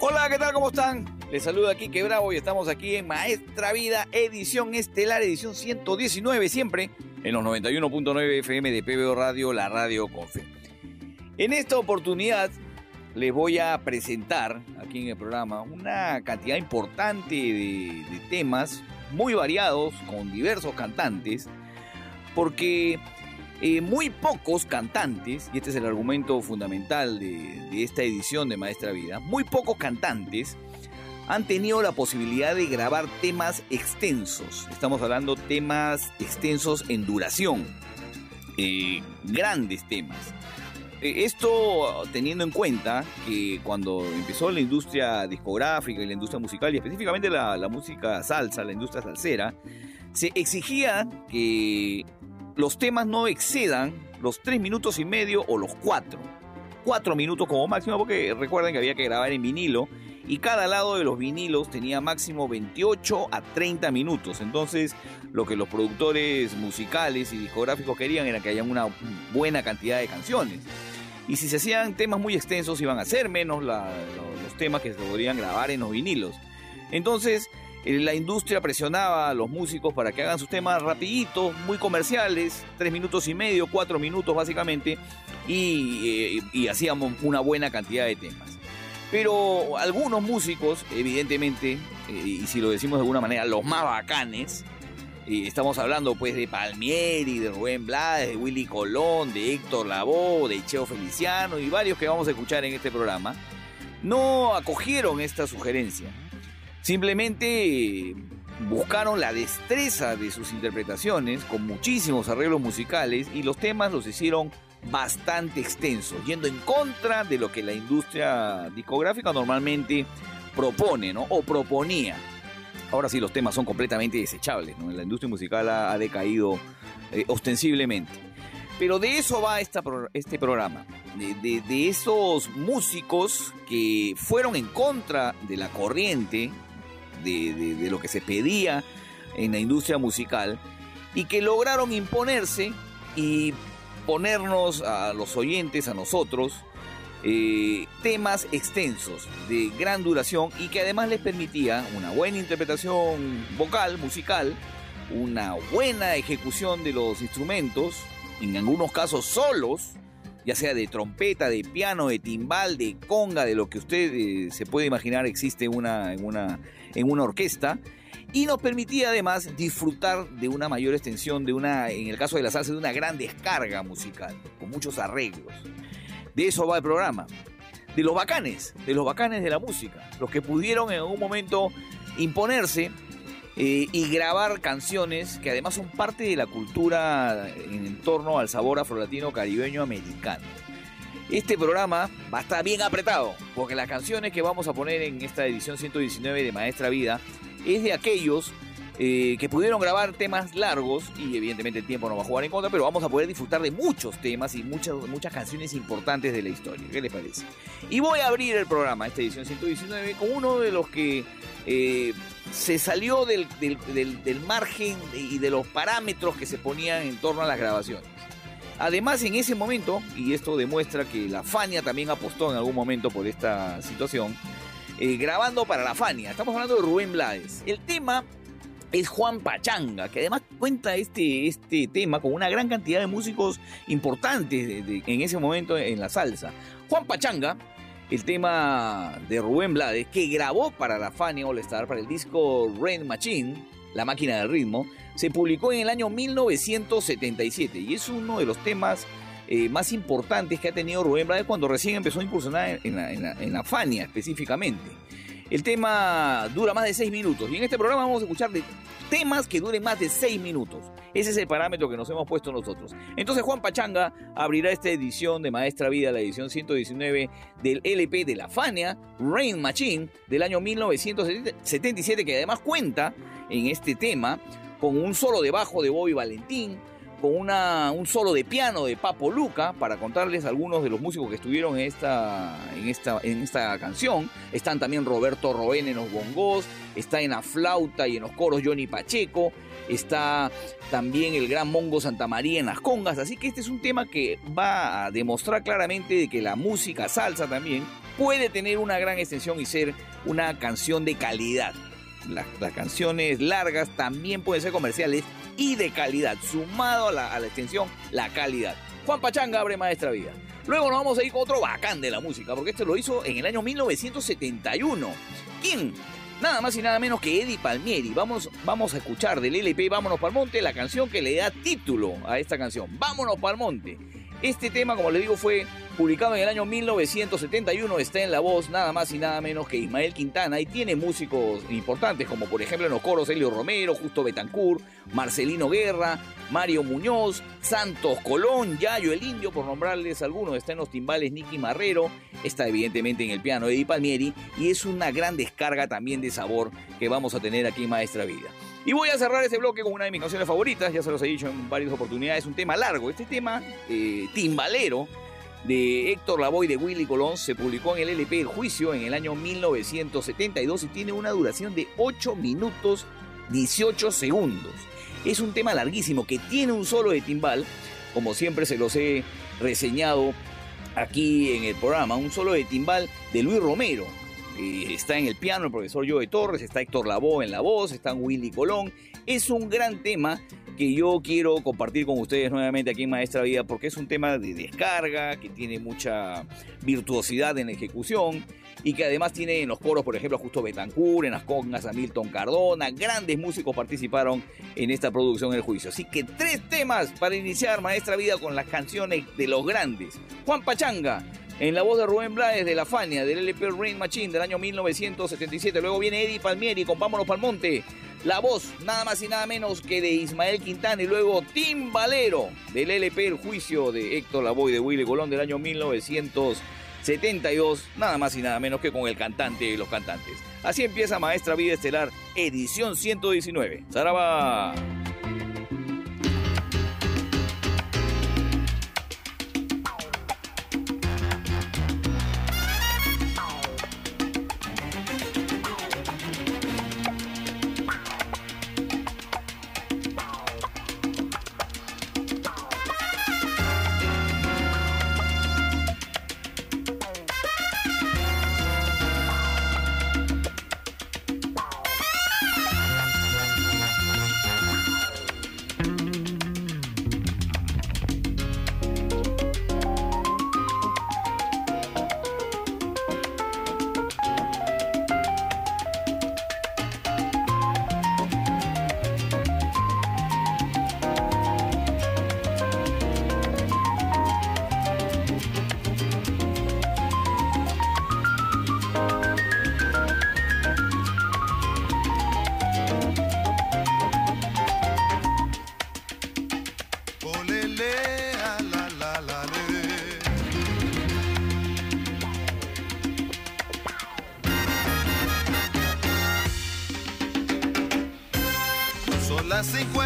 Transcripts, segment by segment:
Hola, ¿qué tal? ¿Cómo están? Les saluda aquí Bravo y estamos aquí en Maestra Vida, edición estelar, edición 119, siempre en los 91.9 FM de PBO Radio, la radio con fe. En esta oportunidad les voy a presentar aquí en el programa una cantidad importante de, de temas muy variados con diversos cantantes, porque eh, muy pocos cantantes, y este es el argumento fundamental de, esta edición de Maestra Vida, muy pocos cantantes han tenido la posibilidad de grabar temas extensos. Estamos hablando temas extensos en duración, eh, grandes temas. Eh, Esto teniendo en cuenta que cuando empezó la industria discográfica y la industria musical, y específicamente la música salsa, la industria salsera, se exigía que los temas no excedan los 3 minutos y medio o los 4. 4 minutos como máximo, porque recuerden que había que grabar en vinilo y cada lado de los vinilos tenía máximo 28 a 30 minutos. Entonces, lo que los productores musicales y discográficos querían era que haya una buena cantidad de canciones. Y si se hacían temas muy extensos, iban a ser menos los temas que se podrían grabar en los vinilos. Entonces, la industria presionaba a los músicos para que hagan sus temas rapiditos, muy comerciales, tres minutos y medio, cuatro minutos básicamente, y, eh, y hacíamos una buena cantidad de temas. Pero algunos músicos, evidentemente, eh, y si lo decimos de alguna manera, los más bacanes, y estamos hablando pues de Palmieri, de Rubén Blades, de Willy Colón, de Héctor Lavoe, de Cheo Feliciano y varios que vamos a escuchar en este programa, no acogieron esta sugerencia. Simplemente eh, buscaron la destreza de sus interpretaciones con muchísimos arreglos musicales y los temas los hicieron bastante extensos, yendo en contra de lo que la industria discográfica normalmente propone. O proponía. Ahora sí, los temas son completamente desechables, ¿no? La industria musical ha, decaído eh, ostensiblemente. Pero de eso va este programa. De esos músicos que fueron en contra de la corriente, de, lo que se pedía en la industria musical, y que lograron imponerse y ponernos a los oyentes, a nosotros, eh, temas extensos de gran duración y que además les permitía una buena interpretación vocal, musical, una buena ejecución de los instrumentos, en algunos casos solos, ya sea de trompeta, de piano, de timbal, de conga, de lo que usted eh, se puede imaginar existe una, en una orquesta, y nos permitía además disfrutar de una mayor extensión, de una, en el caso de la salsa, de una gran descarga musical, con muchos arreglos. De eso va el programa. De los bacanes, de los bacanes de la música, los que pudieron en algún momento imponerse eh, y grabar canciones que además son parte de la cultura en torno al sabor afrolatino caribeño americano. Este programa va a estar bien apretado, porque las canciones que vamos a poner en esta edición 119 de Maestra Vida es de aquellos eh, que pudieron grabar temas largos y evidentemente el tiempo no va a jugar en contra, pero vamos a poder disfrutar de muchos temas y muchas, muchas canciones importantes de la historia. ¿Qué les parece? Y voy a abrir el programa, esta edición 119, con uno de los que eh, se salió del, del- del- del margen y de los parámetros que se ponían en torno a las grabaciones. Además, en ese momento, y esto demuestra que la Fania también apostó en algún momento por esta situación, eh, grabando para la Fania. Estamos hablando de Rubén Blades. El tema es Juan Pachanga, que además cuenta este, este tema con una gran cantidad de músicos importantes en ese momento en la salsa. Juan Pachanga, el tema de Rubén Blades, que grabó para la Fania All Star, para el disco Rain Machine, La máquina del ritmo, se publicó en el año 1977 y es uno de los temas eh, más importantes que ha tenido Rubén Blades cuando recién empezó a incursionar en, la, en la- en la Fania específicamente. El tema dura más de 6 minutos y en este programa vamos a escuchar de temas que duren más de 6 minutos. Ese es el parámetro que nos hemos puesto nosotros. Entonces Juan Pachanga abrirá esta edición de Maestra Vida, la edición 119 del LP de la Fania, Rain Machine, del año 1977, que además cuenta en este tema con un solo de bajo de Bobby Valentín, con una, un solo de piano de Papo Luca, para contarles algunos de los músicos que estuvieron en esta, en esta, en esta canción. Están también Roberto Roen en los bongos, está en la flauta y en los coros Johnny Pacheco, está también el gran Mongo Santa María en las congas, así que este es un tema que va a demostrar claramente de que la música salsa también puede tener una gran extensión y ser una canción de calidad. Las, canciones largas también pueden ser comerciales y de calidad, sumado a la, extensión, la calidad. Juan Pachanga abre Maestra Vida. Luego nos vamos a ir con otro bacán de la música, porque este lo hizo en el año 1971. ¿Quién? Nada más y nada menos que Eddie Palmieri. Vamos, vamos a escuchar del LP Vámonos Pal Monte la canción que le da título a esta canción. Vámonos Pal Monte. Este tema, como les digo, fue publicado en el año 1971, está en la voz nada más y nada menos que Ismael Quintana. Y tiene músicos importantes como por ejemplo en los coros Elio Romero, Justo Betancourt, Marcelino Guerra, Mario Muñoz, Santos Colón, Yayo el Indio, por nombrarles algunos, está en los timbales Nicky Marrero, está evidentemente en el piano Eddie Palmieri. Y es una gran descarga también de sabor que vamos a tener aquí en Maestra Vida. Y voy a cerrar este bloque con una de mis canciones favoritas, ya se los he dicho en varias oportunidades, un tema largo, este tema eh, timbalero de Héctor Lavoe y de Willy Colón se publicó en el LP El Juicio en el año 1972 y tiene una duración de 8 minutos 18 segundos. Es un tema larguísimo que tiene un solo de timbal, como siempre se los he reseñado aquí en el programa, un solo de timbal de Luis Romero. Está en el piano el profesor Joe Torres, está Héctor Lavoe en la voz, está Willy Colón. Es un gran tema que yo quiero compartir con ustedes nuevamente aquí en Maestra Vida porque es un tema de descarga, que tiene mucha virtuosidad en la ejecución y que además tiene en los coros, por ejemplo, Justo Betancourt, en las congas a Milton Cardona, grandes músicos participaron en esta producción El Juicio. Así que tres temas para iniciar Maestra Vida con las canciones de los grandes. Juan Pachanga, en la voz de Rubén Blades de La Fania, del LP Rain Machine del año 1977. Luego viene Eddie Palmieri con Vámonos Palmonte. La voz, nada más y nada menos que de Ismael Quintana. Y luego Tim Valero del LP El Juicio de Héctor Lavoe de Willy Colón del año 1972. Nada más y nada menos que con el cantante de los cantantes. Así empieza Maestra Vida Estelar, edición 119. ¡Zaraba!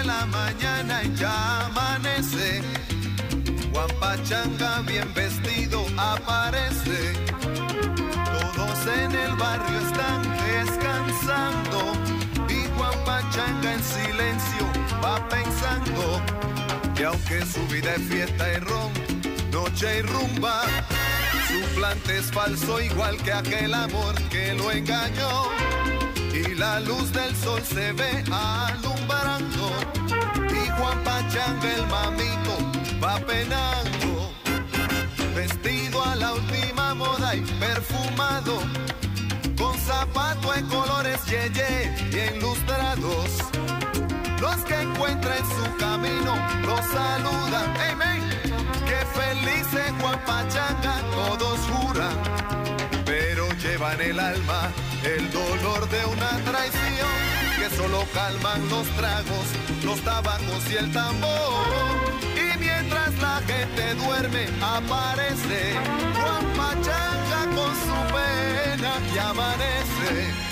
La mañana ya amanece. Juan Pachanga bien vestido aparece. Todos en el barrio están descansando. Y Juan Pachanga en silencio va pensando que aunque su vida es fiesta y ron, noche y rumba, su plante es falso igual que aquel amor que lo engañó. Y la luz del sol se ve alumbrando. El mamito va penando. Vestido a la última moda y perfumado. Con zapato de colores yeye y ilustrados. Los que encuentra en su camino los saludan. Amén. Que feliz es Juan Pachanga, todos juran. Pero llevan el alma el dolor de una traición. Que solo calman los tragos, los tabacos y el tambor. Y mientras la gente duerme, aparece Juan Pachanga con su pena y amanece.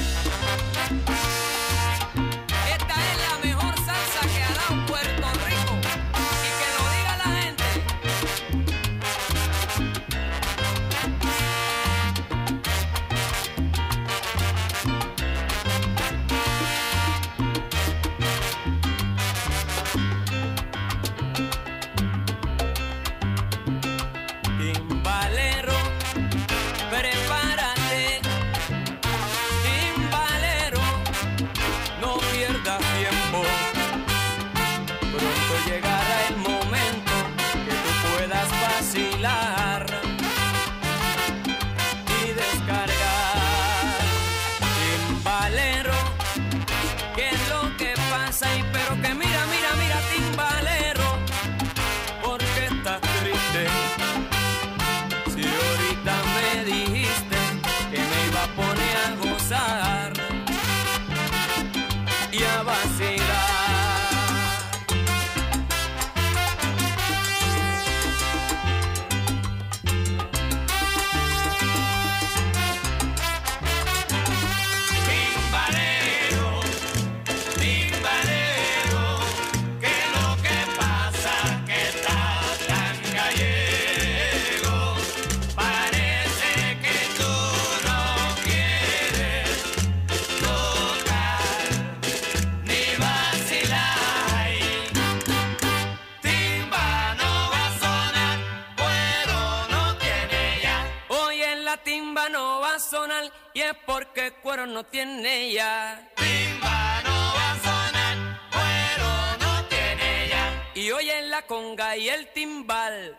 cuero no tiene ya. Timba no va a sonar, cuero no tiene ya. Y oye la conga y el timbal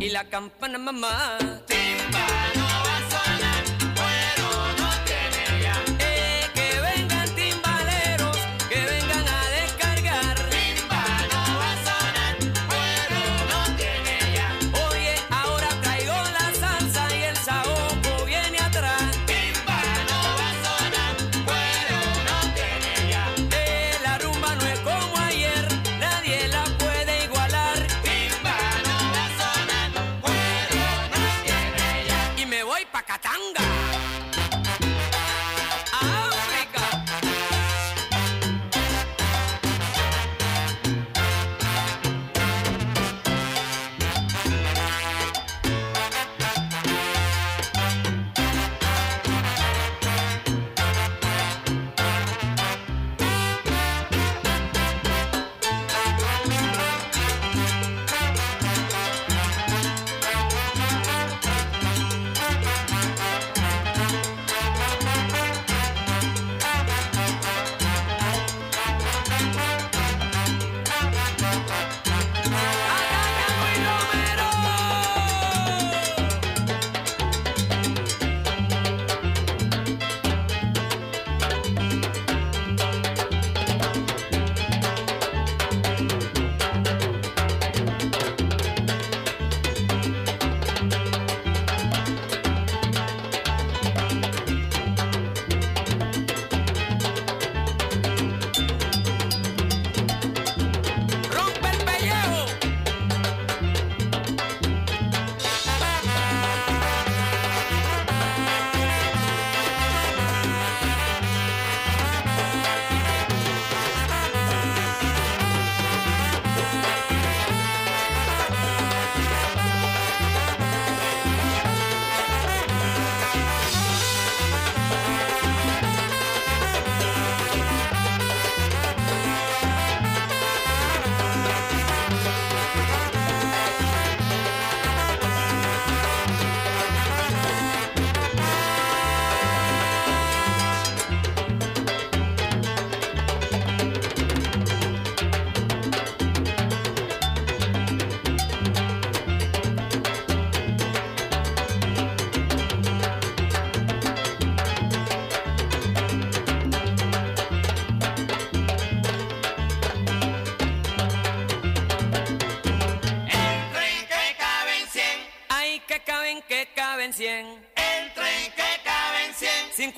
y la campana mamá. Timba.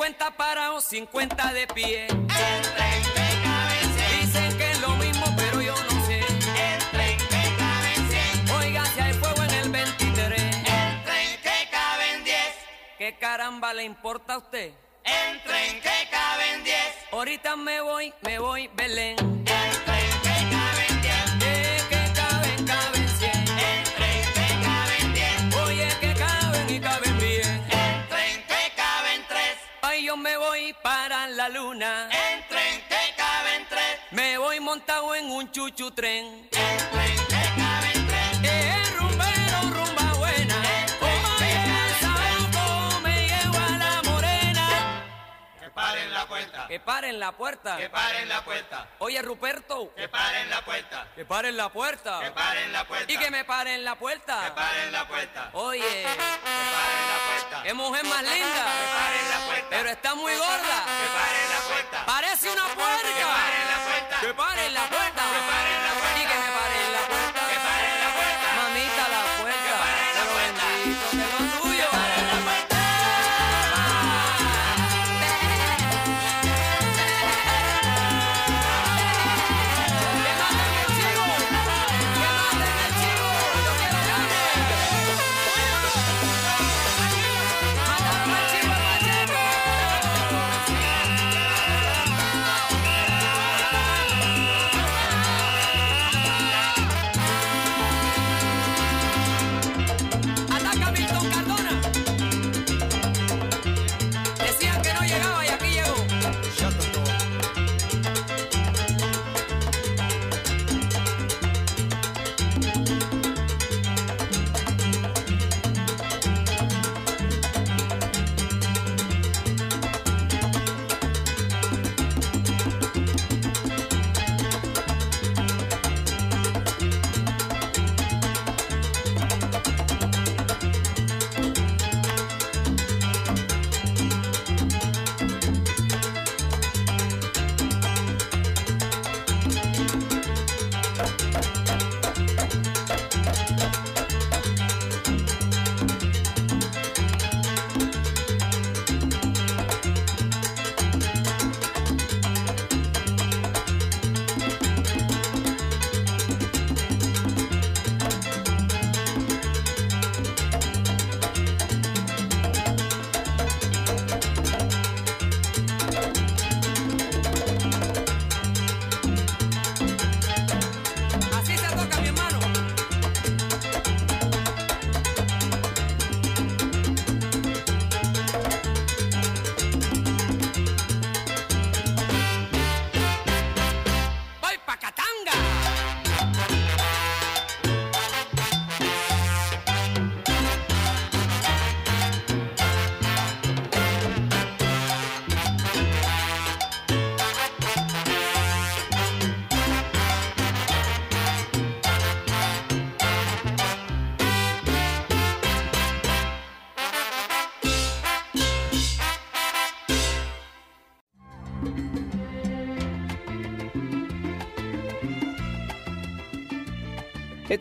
50 parados, 50 de pie. El tren de cabecera. Dicen que es lo mismo, pero yo no sé. El tren que cabe en 100. Oiga, si hay fuego en el 23. El tren que cabe en 10. ¿Qué caramba le importa a usted? El tren que cabe en 10. Ahorita me voy, me voy, Belén. Yo me voy para la luna. El tren que caben tres. Me voy montado en un chuchu tren. El tren paren la puerta. Que paren la puerta. Que paren la puerta. Oye, Ruperto. Que paren la puerta. Que paren la puerta. Que paren la puerta. Y que me paren la Que puerta. paren la puerta. Oye, Que paren la puerta. qué mujer más linda. Que paren la puerta. Pero está muy gorda. Que paren la puerta. Parece una puerca. Que paren la puerta. Que paren la puerta. Que paren la puerta.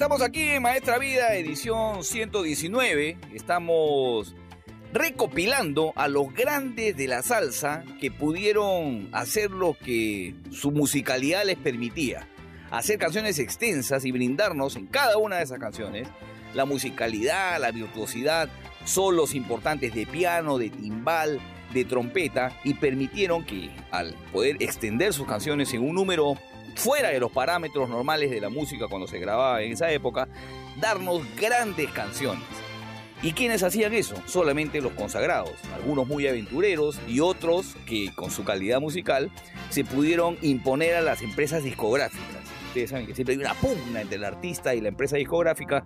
Estamos aquí en Maestra Vida, edición 119. Estamos recopilando a los grandes de la salsa que pudieron hacer lo que su musicalidad les permitía. Hacer canciones extensas y brindarnos en cada una de esas canciones la musicalidad, la virtuosidad, solos importantes de piano, de timbal, de trompeta y permitieron que al poder extender sus canciones en un número fuera de los parámetros normales de la música cuando se grababa en esa época, darnos grandes canciones. ¿Y quiénes hacían eso? Solamente los consagrados, algunos muy aventureros y otros que con su calidad musical se pudieron imponer a las empresas discográficas. Ustedes saben que siempre hay una pugna entre el artista y la empresa discográfica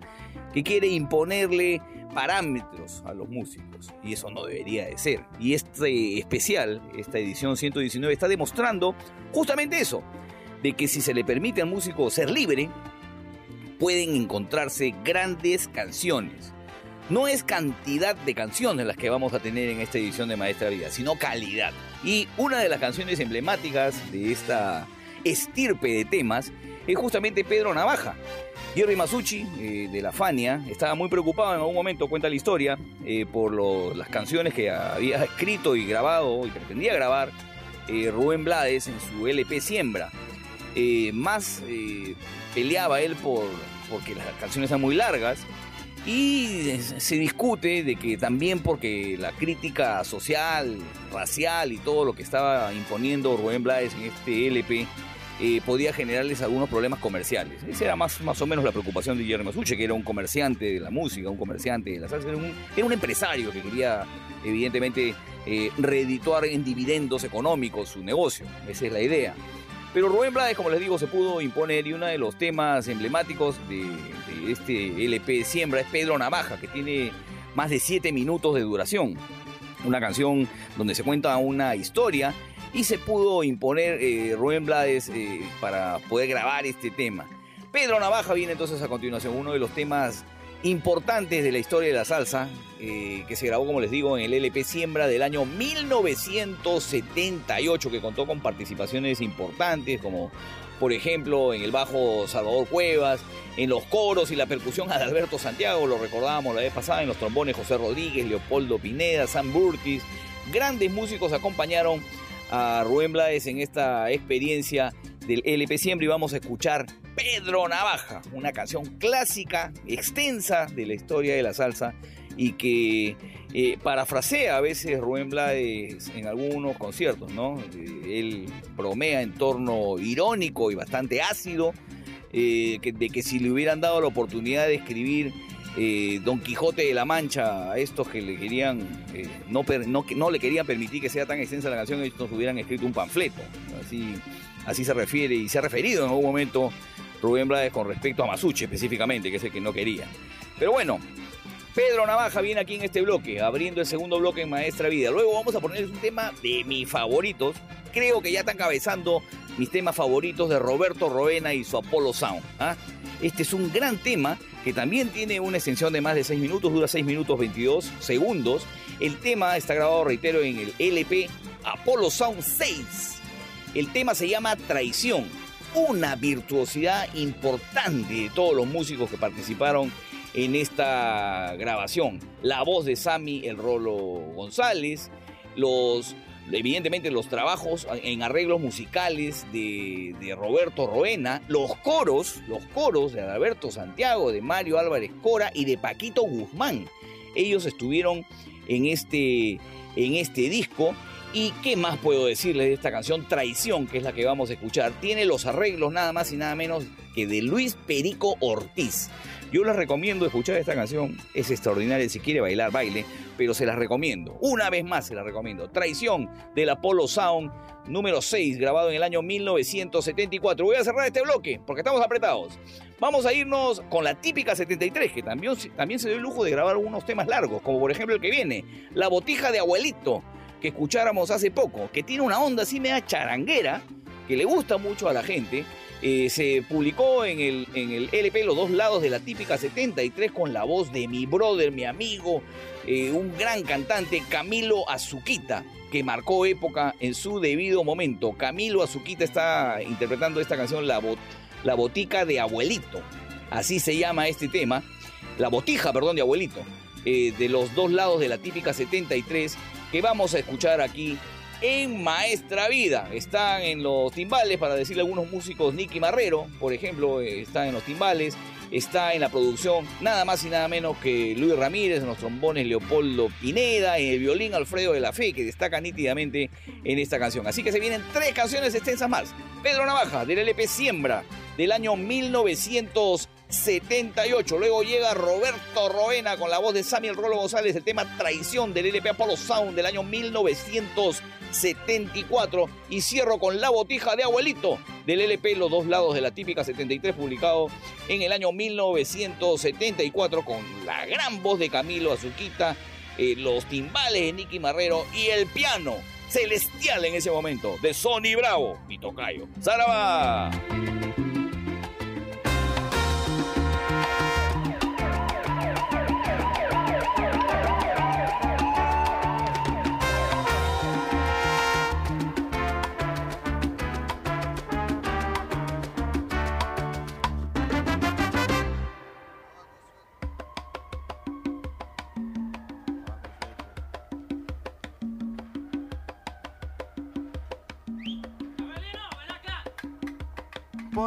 que quiere imponerle parámetros a los músicos y eso no debería de ser. Y este especial, esta edición 119 está demostrando justamente eso, de que si se le permite al músico ser libre, pueden encontrarse grandes canciones. No es cantidad de canciones las que vamos a tener en esta edición de Maestra Vida, sino calidad. Y una de las canciones emblemáticas de esta estirpe de temas es justamente Pedro Navaja. Jerry Masucci, eh, de la Fania, estaba muy preocupado en algún momento, cuenta la historia, eh, por las canciones que había escrito y grabado y pretendía grabar eh, Rubén Blades en su LP Siembra. Eh, más eh, peleaba él por porque las canciones eran muy largas Y se discute de que también porque la crítica social, racial y todo lo que estaba imponiendo Rubén Blades en este LP eh, podía generarles algunos problemas comerciales. Esa era más, más o menos la preocupación de Guillermo Suche, que era un comerciante de la música, un comerciante de la salsa, era un, empresario que quería evidentemente eh, reedituar en dividendos económicos su negocio. Esa es la idea. Pero Rubén Blades, como les digo, se pudo imponer y uno de los temas emblemáticos de, de este LP Siembra es Pedro Navaja, que tiene más de 7 minutos de duración. Una canción donde se cuenta una historia y se pudo imponer eh, Rubén Blades eh, para poder grabar este tema. Pedro Navaja viene entonces a continuación, uno de los temas importantes de la historia de la salsa, eh, que se grabó, como les digo, en el LP Siembra del año 1978, que contó con participaciones importantes, como por ejemplo en el bajo Salvador Cuevas, en los coros y la percusión Adalberto Santiago, lo recordábamos la vez pasada, en los trombones José Rodríguez, Leopoldo Pineda, Sam Burtis. Grandes músicos acompañaron a Rubén Blades en esta experiencia del LP Siembra y vamos a escuchar Pedro Navaja, una canción clásica, extensa de la historia de la salsa y que eh, parafrasea a veces Rubén Blades en algunos conciertos, ¿no? Eh, él bromea en torno irónico y bastante ácido eh, de que si le hubieran dado la oportunidad de escribir eh, Don Quijote de la Mancha a estos que le querían eh, no, no, le querían permitir que sea tan extensa la canción, estos hubieran escrito un panfleto. Así, así se refiere y se ha referido en algún momento Rubén Blades con respecto a Masuche específicamente, que es el que no quería. Pero bueno, Pedro Navaja viene aquí en este bloque, abriendo el segundo bloque en Maestra Vida. Luego vamos a ponerles un tema de mis favoritos. Creo que ya están cabezando mis temas favoritos de Roberto Roena y su Apollo Sound. ¿ah? Este es un gran tema que también tiene una extensión de más de 6 minutos, dura 6 minutos 22 segundos. El tema está grabado, reitero, en el LP Apollo Sound 6. El tema se llama Traición, una virtuosidad importante de todos los músicos que participaron en esta grabación. La voz de Sammy El Rolo González, los evidentemente los trabajos en arreglos musicales de, Roberto Roena, los coros, los coros de Adalberto Santiago, de Mario Álvarez Cora y de Paquito Guzmán. Ellos estuvieron en este, en este disco. ¿Y qué más puedo decirles de esta canción? Traición, que es la que vamos a escuchar. Tiene los arreglos nada más y nada menos que de Luis Perico Ortiz. Yo les recomiendo escuchar esta canción. Es extraordinaria. Si quiere bailar, baile. Pero se las recomiendo. Una vez más se las recomiendo. Traición del Apollo Sound número 6, grabado en el año 1974. Voy a cerrar este bloque porque estamos apretados. Vamos a irnos con la típica 73, que también, también se dio el lujo de grabar unos temas largos, como por ejemplo el que viene, La Botija de Abuelito, que escucháramos hace poco, que tiene una onda así media charanguera, que le gusta mucho a la gente. Eh, se publicó en el, en el LP Los dos lados de la típica 73 con la voz de mi brother, mi amigo, eh, un gran cantante, Camilo Azuquita, que marcó época en su debido momento. Camilo Azuquita está interpretando esta canción, La, Bot la Botica de Abuelito. Así se llama este tema. La Botija, perdón, de Abuelito. eh, de los dos lados de la típica 73 que vamos a escuchar aquí en Maestra Vida. Están en los timbales, para decirle a algunos músicos, Nicky Marrero, por ejemplo, eh, está en los timbales. Está en la producción nada más y nada menos que Luis Ramírez, en los trombones Leopoldo Pineda, en el violín Alfredo de la Fe, que destaca nítidamente en esta canción. Así que se vienen tres canciones extensas más. Pedro Navaja, del LP Siembra, del año 1978. Luego llega Roberto Roena con la voz de Samuel Rolo González, el tema Traición del LP Apollo Sound del año 1974. Y cierro con La Botija de Abuelito del LP Los dos lados de la típica 73, publicado en el año 1974 con la gran voz de Camilo Azuquita, eh, los timbales de Nicky Marrero y el piano celestial en ese momento de Sony Bravo, mi tocayo. ¡Zaraba!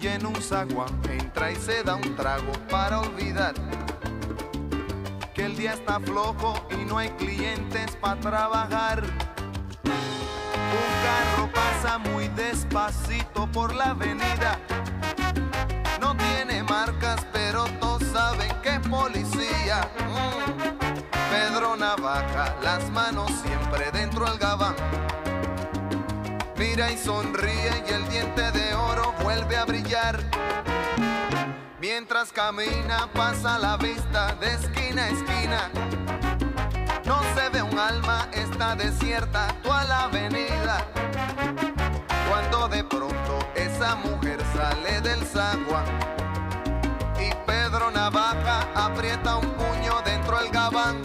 En un zaguán entra y se da un trago para olvidar que el día está flojo y no hay clientes para trabajar. Un carro pasa muy despacito por la avenida. No tiene marcas, pero todos saben que es policía. Mm. Pedro Navaja, las manos siempre dentro del gabán. Mira y sonríe y el diente de vuelve a brillar. Mientras camina pasa la vista de esquina a esquina. No se ve un alma, está desierta toda la avenida. Cuando de pronto esa mujer sale del zaguán y Pedro Navaja aprieta un puño dentro del gabán.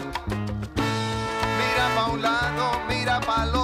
Mira pa' un lado, mira pa' el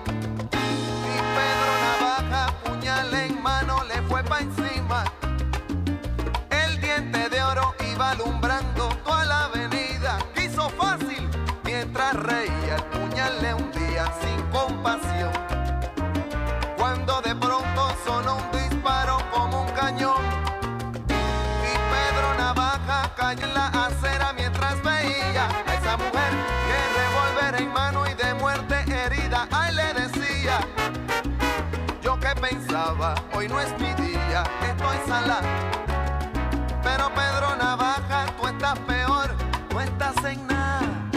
Hoy no es mi día, estoy salada. Pero Pedro Navaja, tú estás peor, no estás en nada.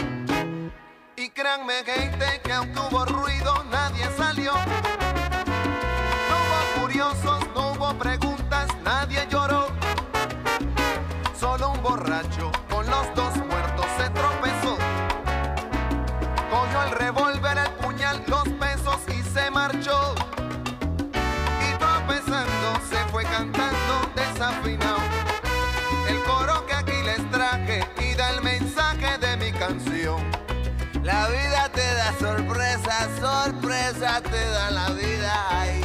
Y créanme, gente, que aunque hubo ruido, nadie salió. No hubo curiosos, no hubo preguntas, nadie lloró. Solo un borracho te da la vida,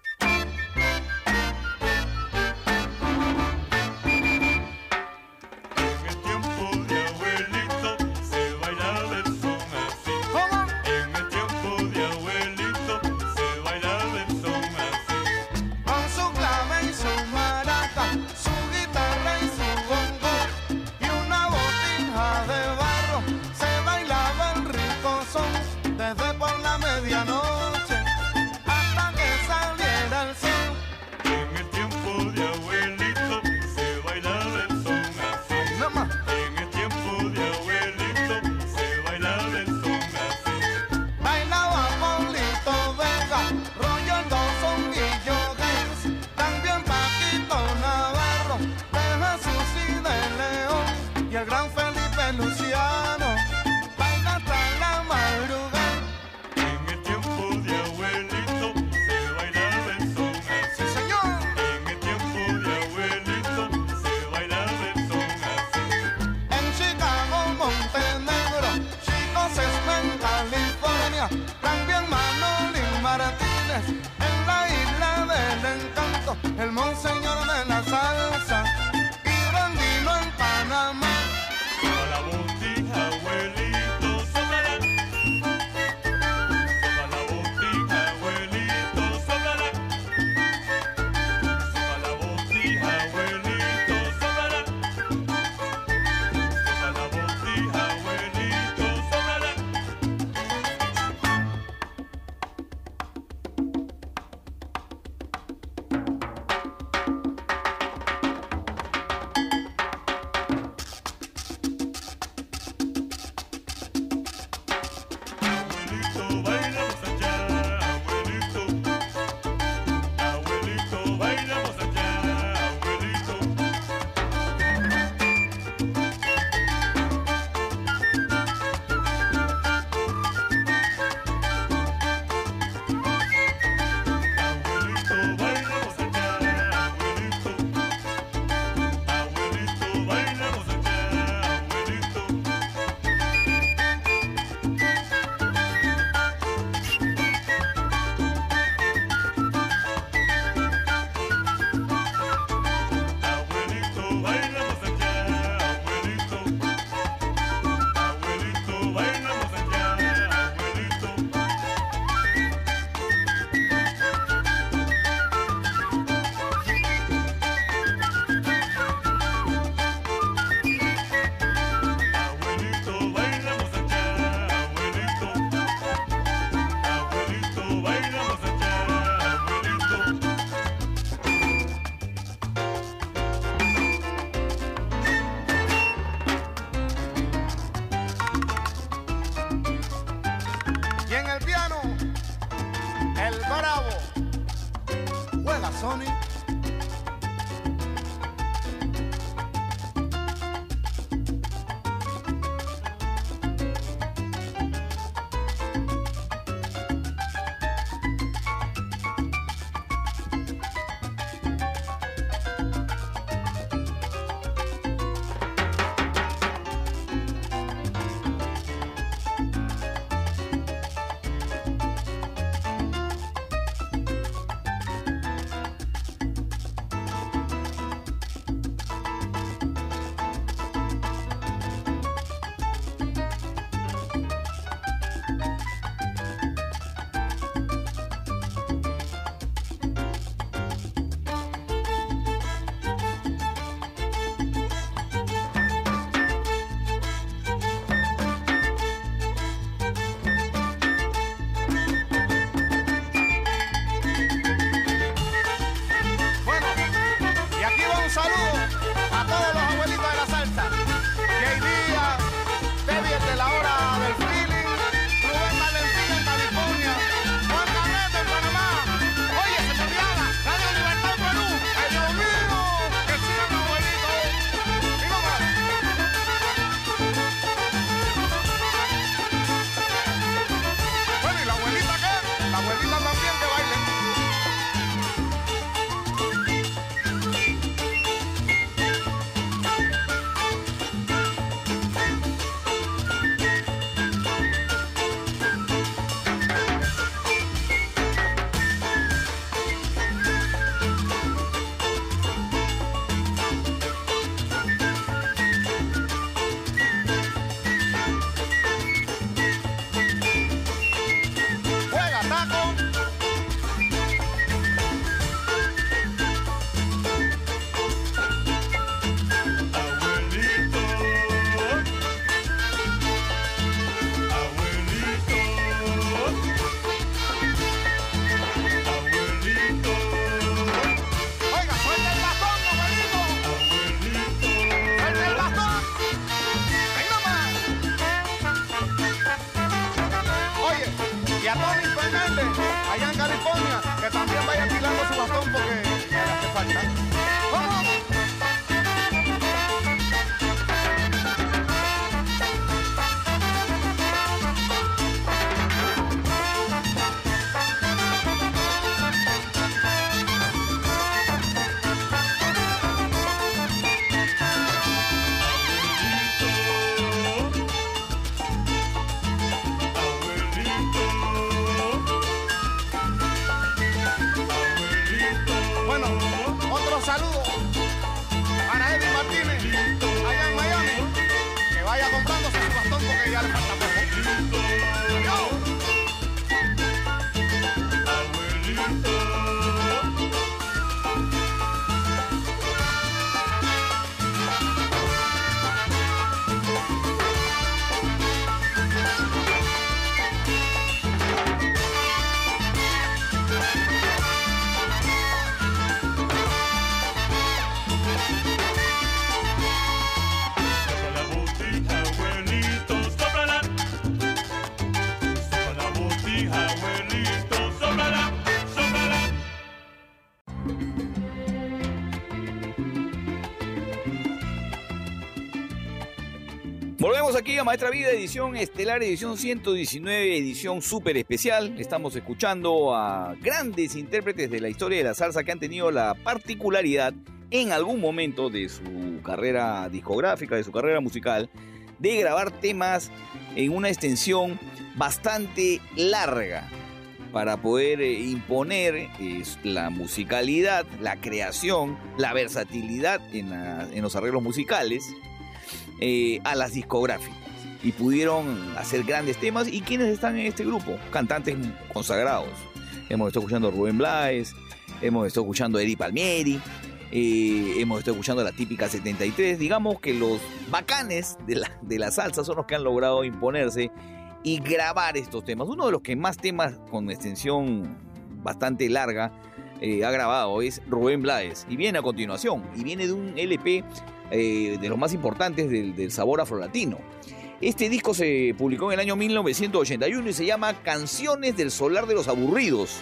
Maestra Vida, edición estelar, edición 119, edición súper especial. Estamos escuchando a grandes intérpretes de la historia de la salsa que han tenido la particularidad en algún momento de su carrera discográfica, de su carrera musical, de grabar temas en una extensión bastante larga para poder eh, imponer eh, la musicalidad, la creación, la versatilidad en los arreglos musicales eh, a las discográficas y pudieron hacer grandes temas. ¿Y quiénes están en este grupo? Cantantes consagrados. Hemos estado escuchando a Rubén Blades, hemos estado escuchando a Eddie Palmieri, eh, hemos estado escuchando la típica 73. Digamos que los bacanes de la, de la salsa son los que han logrado imponerse y grabar estos temas. Uno de los que más temas con extensión bastante larga eh, ha grabado es Rubén Blades. Y viene a continuación, y viene de un LP eh, de los más importantes del, del sabor afrolatino. Este disco se publicó en el año 1981 y se llama Canciones del Solar de los Aburridos.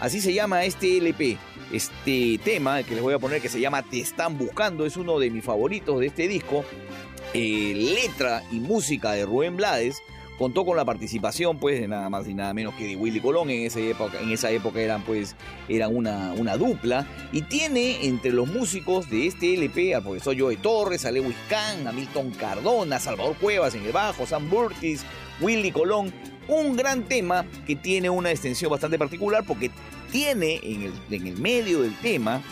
Así se llama este LP. Este tema que les voy a poner que se llama Te están buscando es uno de mis favoritos de este disco. Eh, letra y música de Rubén Blades contó con la participación pues de nada más y nada menos que de Willy Colón. En esa época en esa época eran pues eran una, una dupla. Y tiene entre los músicos de este LP al profesor Joe Torres, a Lewis Kahn, a Milton Cardona, Salvador Cuevas en el bajo, Sam Burtis, Willy Colón, un gran tema que tiene una extensión bastante particular porque tiene en el, en el medio del tema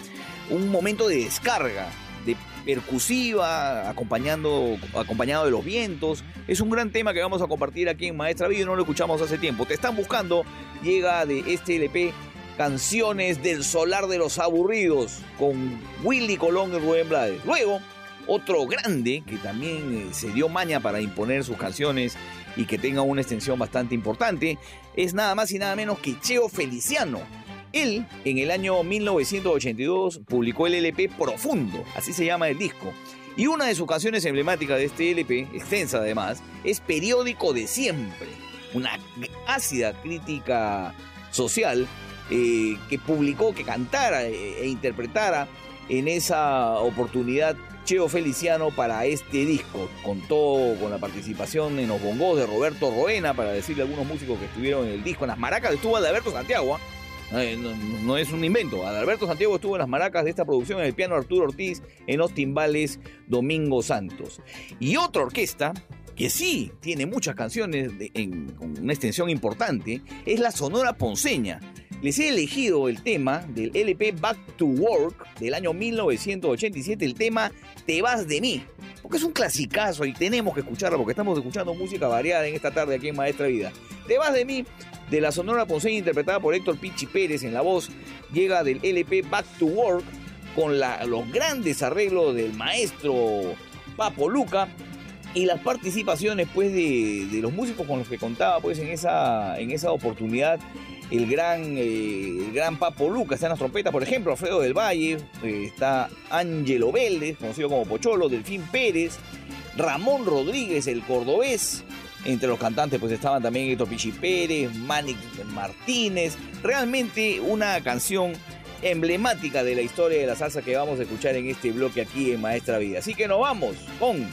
un momento de descarga, de percusiva, acompañando, acompañado de los vientos. Es un gran tema que vamos a compartir aquí en Maestra Vida, no lo escuchamos hace tiempo. Te están buscando, llega de este LP Canciones del Solar de los Aburridos con Willy Colón y Rubén Blades. Luego, otro grande que también eh, se dio maña para imponer sus canciones y que tenga una extensión bastante importante, es nada más y nada menos que Cheo Feliciano. Él, en el año 1982, publicó el LP Profundo, así se llama el disco. Y una de sus canciones emblemáticas de este LP, extensa además, es Periódico de Siempre, una ácida crítica social eh, que publicó, que cantara eh, e interpretara en esa oportunidad Cheo Feliciano para este disco. Contó con la participación en los bongos de Roberto Roena, para decirle a algunos músicos que estuvieron en el disco. En las maracas estuvo Adalberto Santiago. No, es un invento. Adalberto Santiago estuvo en las maracas de esta producción, en el piano Arturo Ortiz, en los timbales Domingo Santos. Y otra orquesta que sí tiene muchas canciones en- con una extensión importante es la Sonora Ponceña. Les he elegido el tema del LP Back to Work del año 1987, el tema Te vas de mí. Porque es un clasicazo y tenemos que escucharlo porque estamos escuchando música variada en esta tarde aquí en Maestra Vida. Te vas de mí, de la Sonora Ponceña interpretada por Héctor Pichi Pérez en la voz, llega del LP Back to Work con los grandes arreglos del maestro Papo Luca y las participaciones pues de, los músicos con los que contaba pues en esa, en esa oportunidad el gran, eh, el gran Papo Luca, está en las trompetas, por ejemplo, Alfredo del Valle, eh, está Ángelo Vélez, conocido como Pocholo, Delfín Pérez, Ramón Rodríguez, el cordobés, entre los cantantes pues estaban también Héctor Pichi Pérez, Manix Martínez, realmente una canción emblemática de la historia de la salsa que vamos a escuchar en este bloque aquí en Maestra Vida. Así que nos vamos con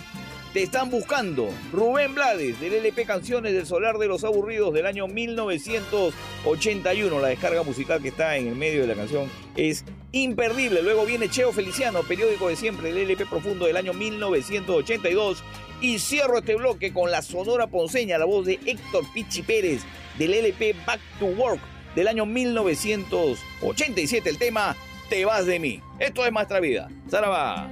Te están buscando, Rubén Blades, del LP Canciones del Solar de los Aburridos del año 1981. La descarga musical que está en el medio de la canción es imperdible. Luego viene Cheo Feliciano, periódico de siempre, del LP Profundo del año 1982. Y cierro este bloque con la sonora ponceña, la voz de Héctor Pichi Pérez, del LP Back to Work del año 1987. El tema Te vas de mí. Esto es Maestra Vida. Saraba.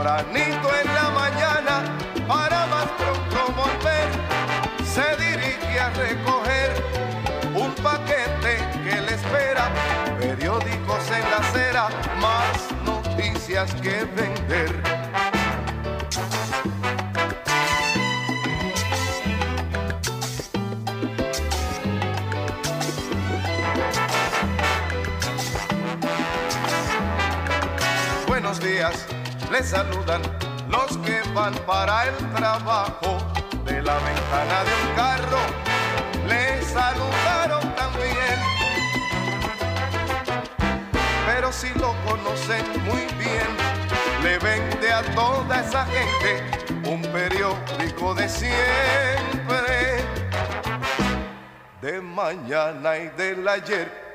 tempranito en la mañana para más pronto volver. Se dirige a recoger un paquete que le espera, periódicos en la acera, más noticias que vender. le saludan los que van para el trabajo. De la ventana de un carro le saludaron también. Pero si lo conocen muy bien, le vende a toda esa gente un periódico de siempre. De mañana y del ayer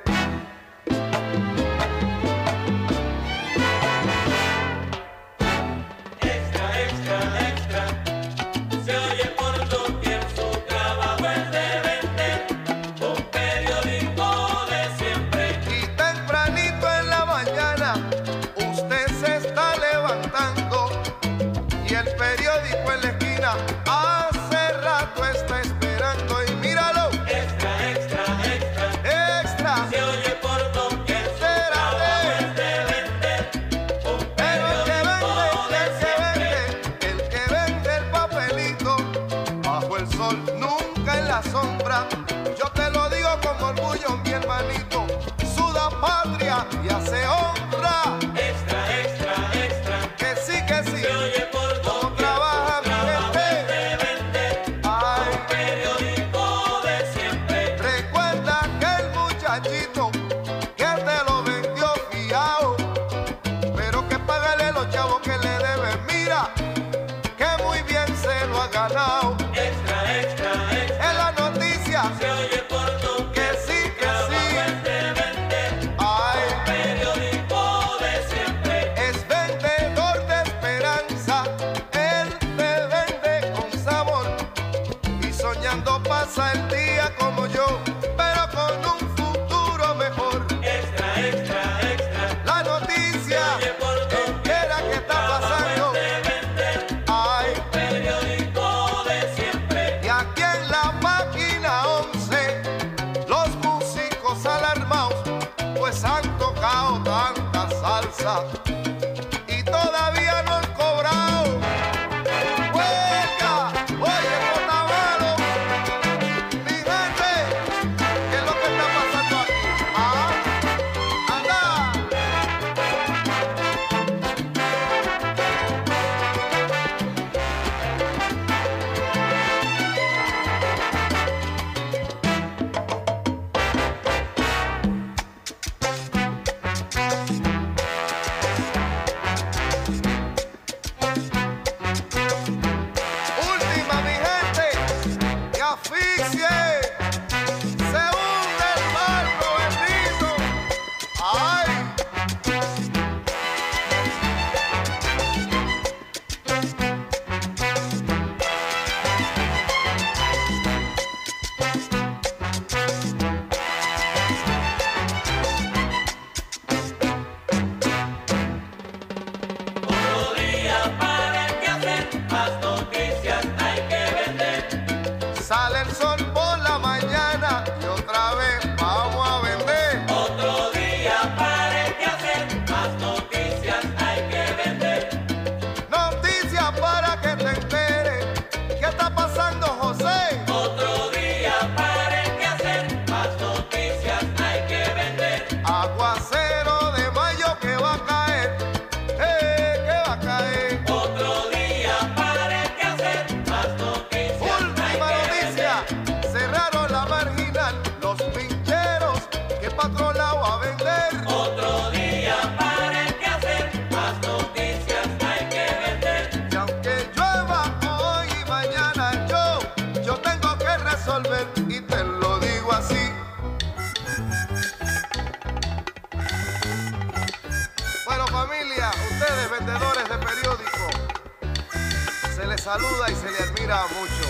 saluda y se le admira mucho.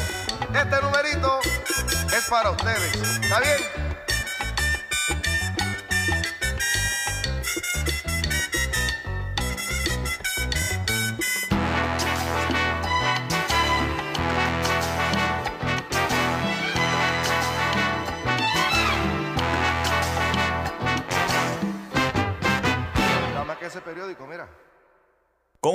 Este numerito es para ustedes. ¿Está bien?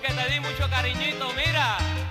que te di mucho cariñito, mira.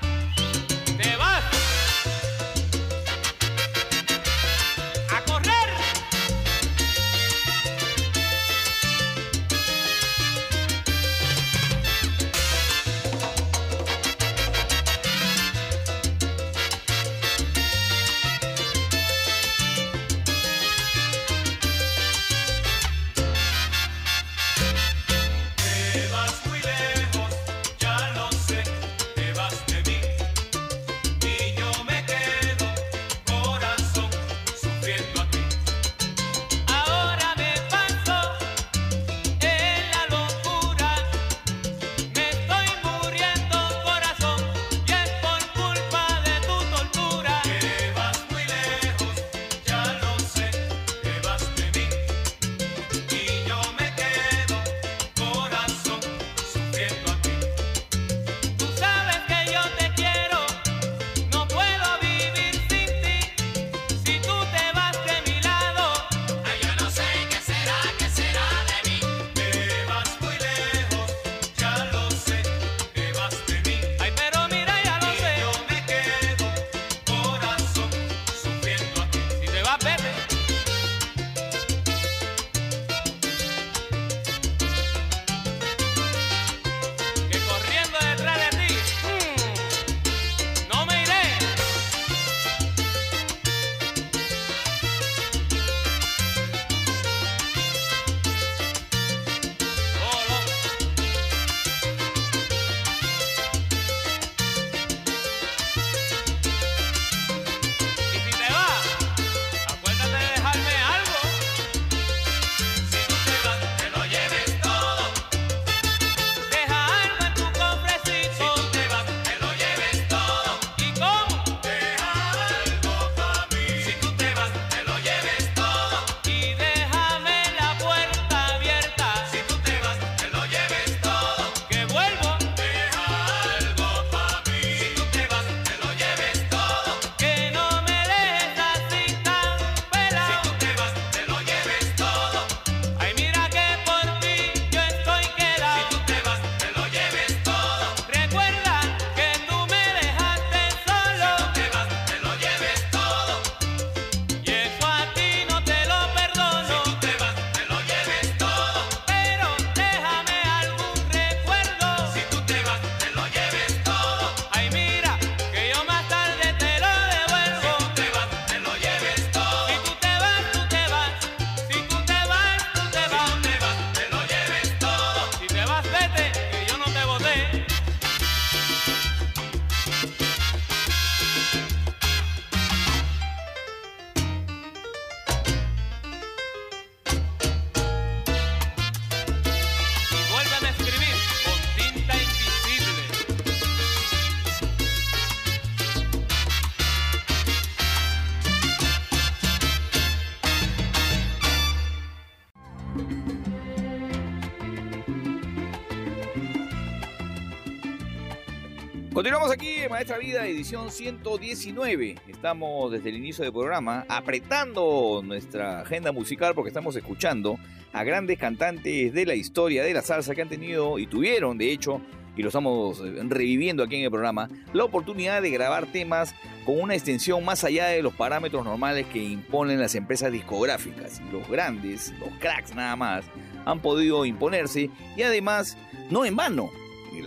Maestra Vida, edición 119. Estamos desde el inicio del programa apretando nuestra agenda musical porque estamos escuchando a grandes cantantes de la historia de la salsa que han tenido y tuvieron, de hecho, y lo estamos eh, reviviendo aquí en el programa, la oportunidad de grabar temas con una extensión más allá de los parámetros normales que imponen las empresas discográficas. Los grandes, los cracks nada más, han podido imponerse y además, no en vano,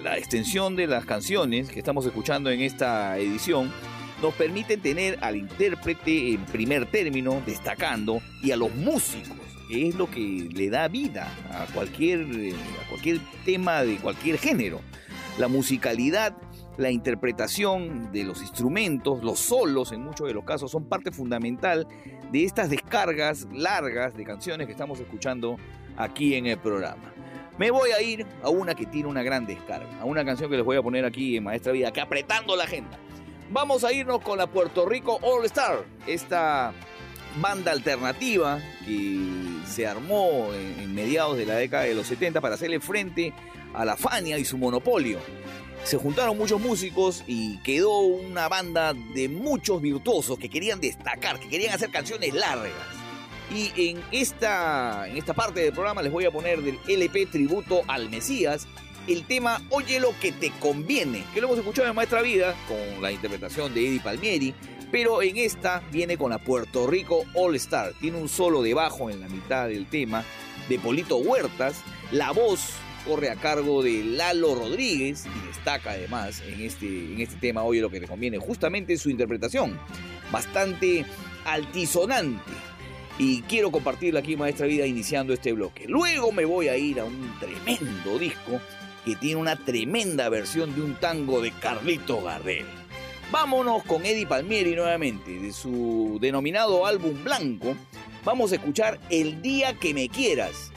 la extensión de las canciones que estamos escuchando en esta edición nos permiten tener al intérprete en primer término, destacando, y a los músicos, que es lo que le da vida a cualquier, eh, a cualquier tema de cualquier género. La musicalidad, la interpretación de los instrumentos, los solos en muchos de los casos son parte fundamental de estas descargas largas de canciones que estamos escuchando aquí en el programa. Me voy a ir a una que tiene una gran descarga, a una canción que les voy a poner aquí en Maestra Vida, que apretando la agenda. Vamos a irnos con la Puerto Rico All Star, esta banda alternativa que se armó en, mediados de la década de los 70 para hacerle frente a la Fania y su monopolio. Se juntaron muchos músicos y quedó una banda de muchos virtuosos que querían destacar, que querían hacer canciones largas. Y en esta, en esta parte del programa les voy a poner del LP Tributo al Mesías el tema Oye lo que te conviene, que lo hemos escuchado en Maestra Vida con la interpretación de Eddie Palmieri, pero en esta viene con la Puerto Rico All Star. Tiene un solo de bajo en la mitad del tema de Polito Huertas, la voz corre a cargo de Lalo Rodríguez y destaca además en este, en este tema Oye lo que te conviene, justamente su interpretación, bastante altisonante y quiero compartirla aquí, Maestra Vida, iniciando este bloque. Luego me voy a ir a un tremendo disco que tiene una tremenda versión de un tango de Carlito Gardel. Vámonos con Eddie Palmieri nuevamente, de su denominado álbum blanco. Vamos a escuchar El día que me quieras.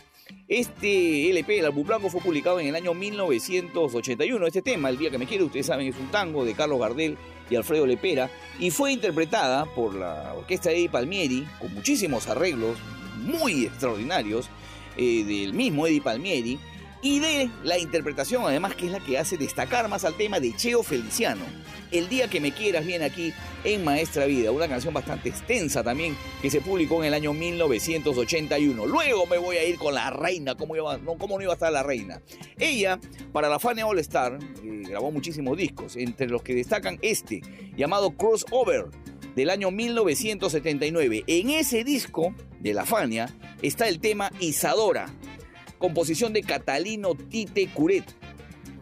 Este LP, el álbum blanco, fue publicado en el año 1981. Este tema, El día que me quieras, ustedes saben, es un tango de Carlos Gardel y Alfredo Lepera y fue interpretada por la orquesta de Palmieri con muchísimos arreglos muy extraordinarios eh, del mismo Eddie Palmieri y de la interpretación además que es la que hace destacar más al tema de Cheo Feliciano. El día que me quieras viene aquí en Maestra Vida, una canción bastante extensa también que se publicó en el año 1981. Luego me voy a ir con la reina, ¿cómo, no iba a estar la reina? Ella, para la Fania All Star, eh, grabó muchísimos discos, entre los que destacan este, llamado Crossover, del año 1979. En ese disco de la Fania está el tema Isadora, composición de Catalino Tite Curet.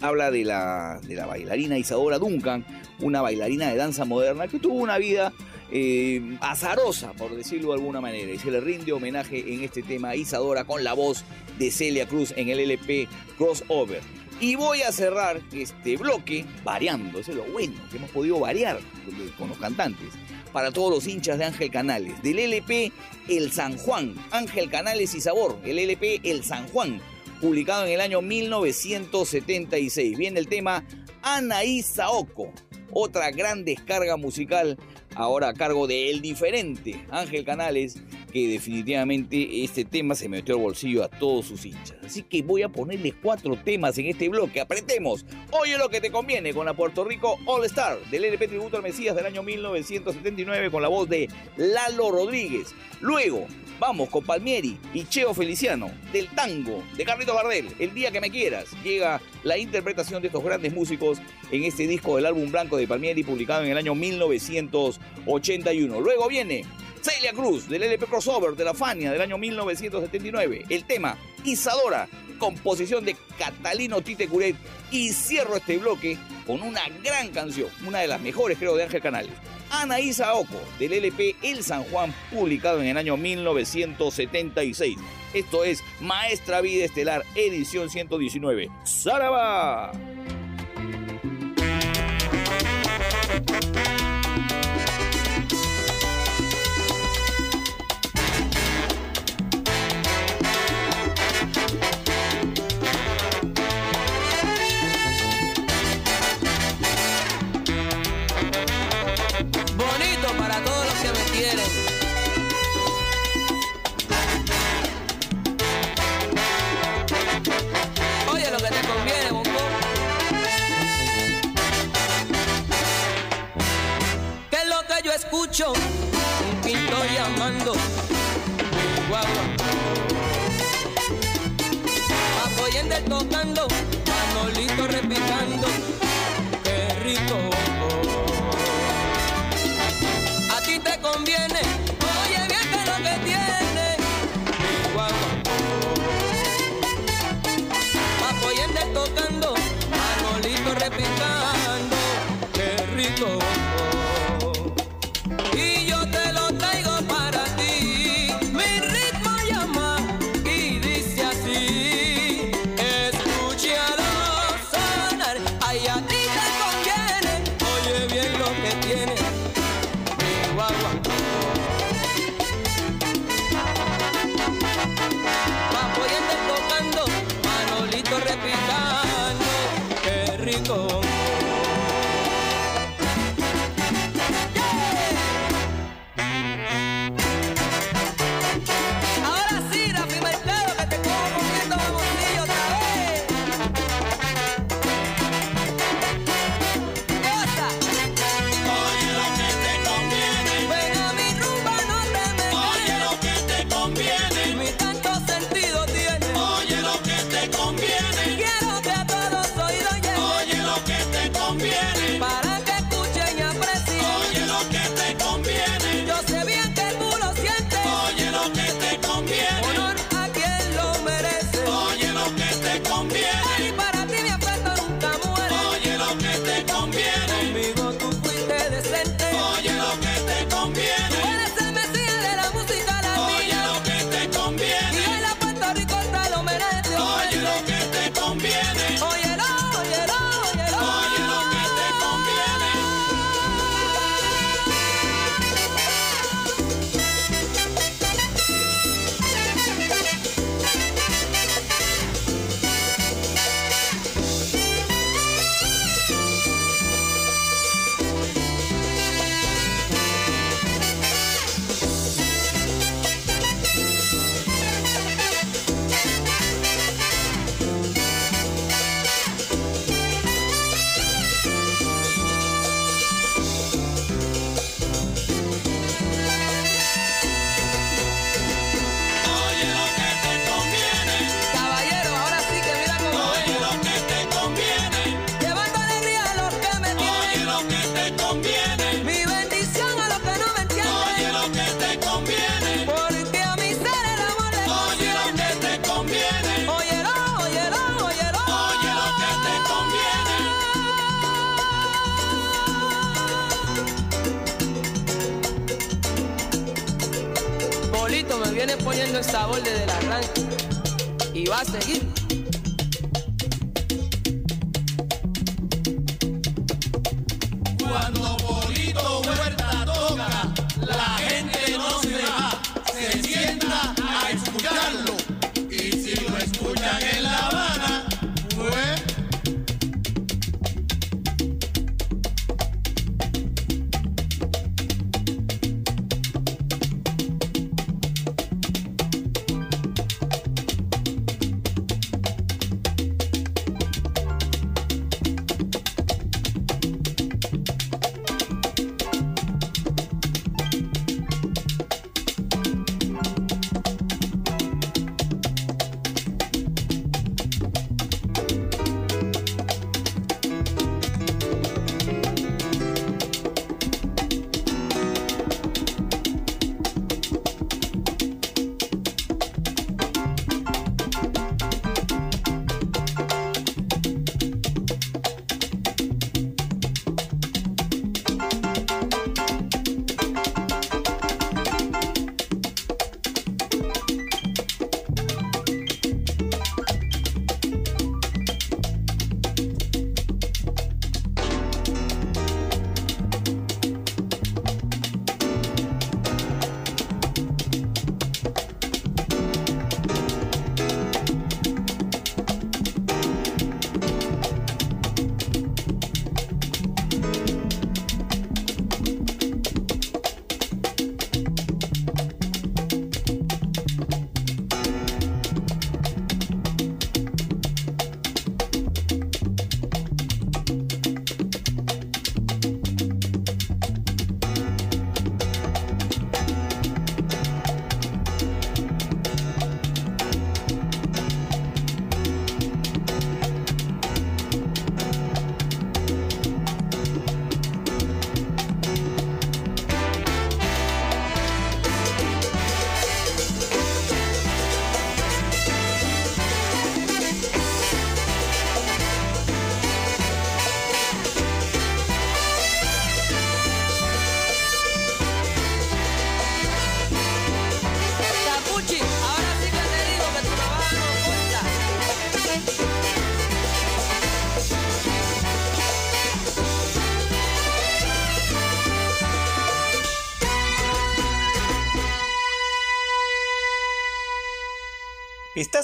Habla de la, de la bailarina Isadora Duncan, una bailarina de danza moderna que tuvo una vida eh, azarosa, por decirlo de alguna manera, y se le rinde homenaje en este tema a Isadora con la voz de Celia Cruz en el LP Crossover. Y voy a cerrar este bloque variando, eso es lo bueno, que hemos podido variar con los cantantes. Para todos los hinchas de Ángel Canales, del LP El San Juan, Ángel Canales y Sabor, el LP El San Juan, publicado en el año 1976. Viene el tema Anaí Saoko, otra gran descarga musical ahora a cargo de El Diferente, Ángel Canales, que definitivamente este tema se metió al bolsillo a todos sus hinchas. Así que voy a ponerles cuatro temas en este bloque. Apretemos. Oye lo que te conviene con la Puerto Rico All Star del LP Tributo al Mesías del año 1979 con la voz de Lalo Rodríguez. Luego vamos con Palmieri y Cheo Feliciano del tango de Carlitos Gardel. El día que me quieras llega la interpretación de estos grandes músicos en este disco del álbum blanco de Palmieri publicado en el año 1981. Luego viene Celia Cruz del LP Crossover de la Fania del año 1979. El tema Isadora, composición de Catalino Tite Curet. Y cierro este bloque con una gran canción, una de las mejores creo de Ángel Canales. Anaí Saoko del LP El San Juan publicado en el año 1976. Esto es Maestra Vida Estelar edición 119. ¡Saraba! Bonito para todos los que me quieren. Oye lo que te conviene, ¿buko? Que lo que yo escucho, un pinto llamando, un guagua. Apoyende tocando, Manolito repicando, qué rico.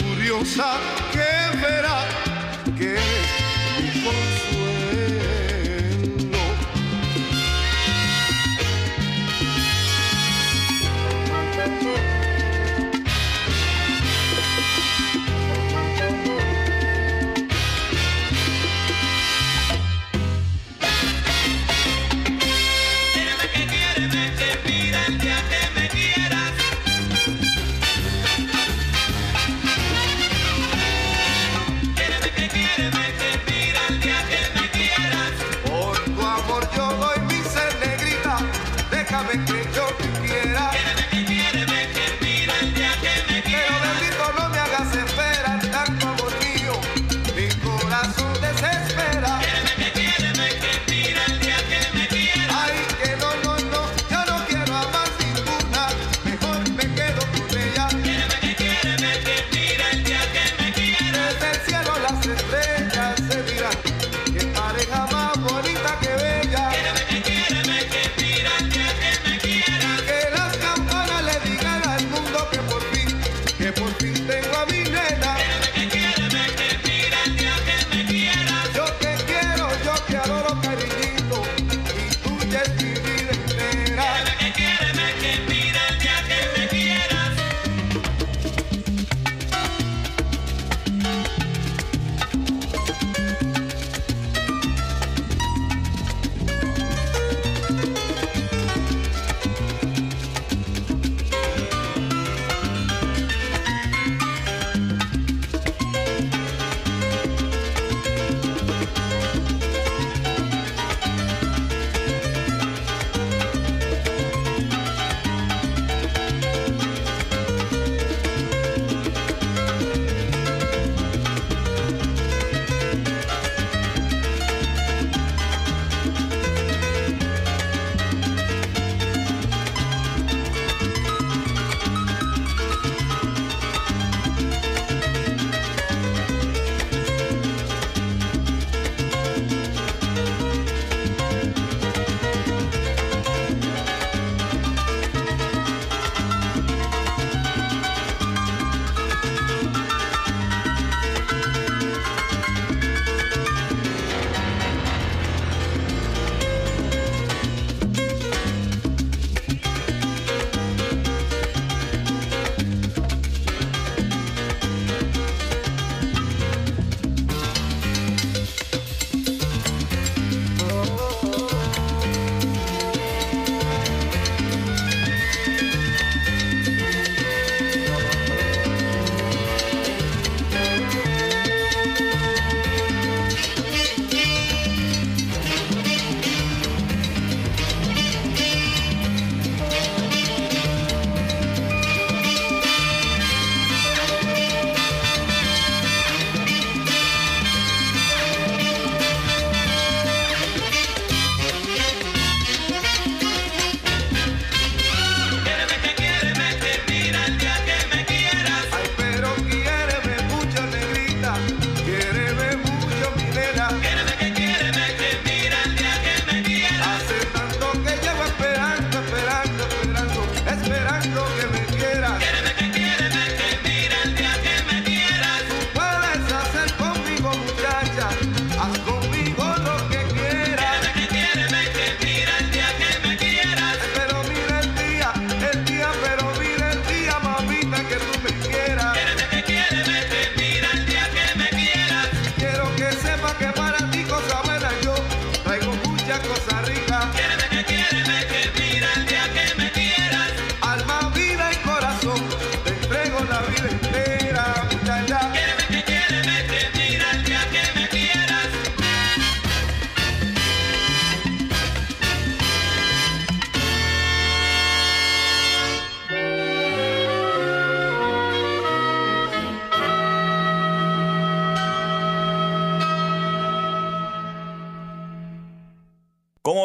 curiosa que verá que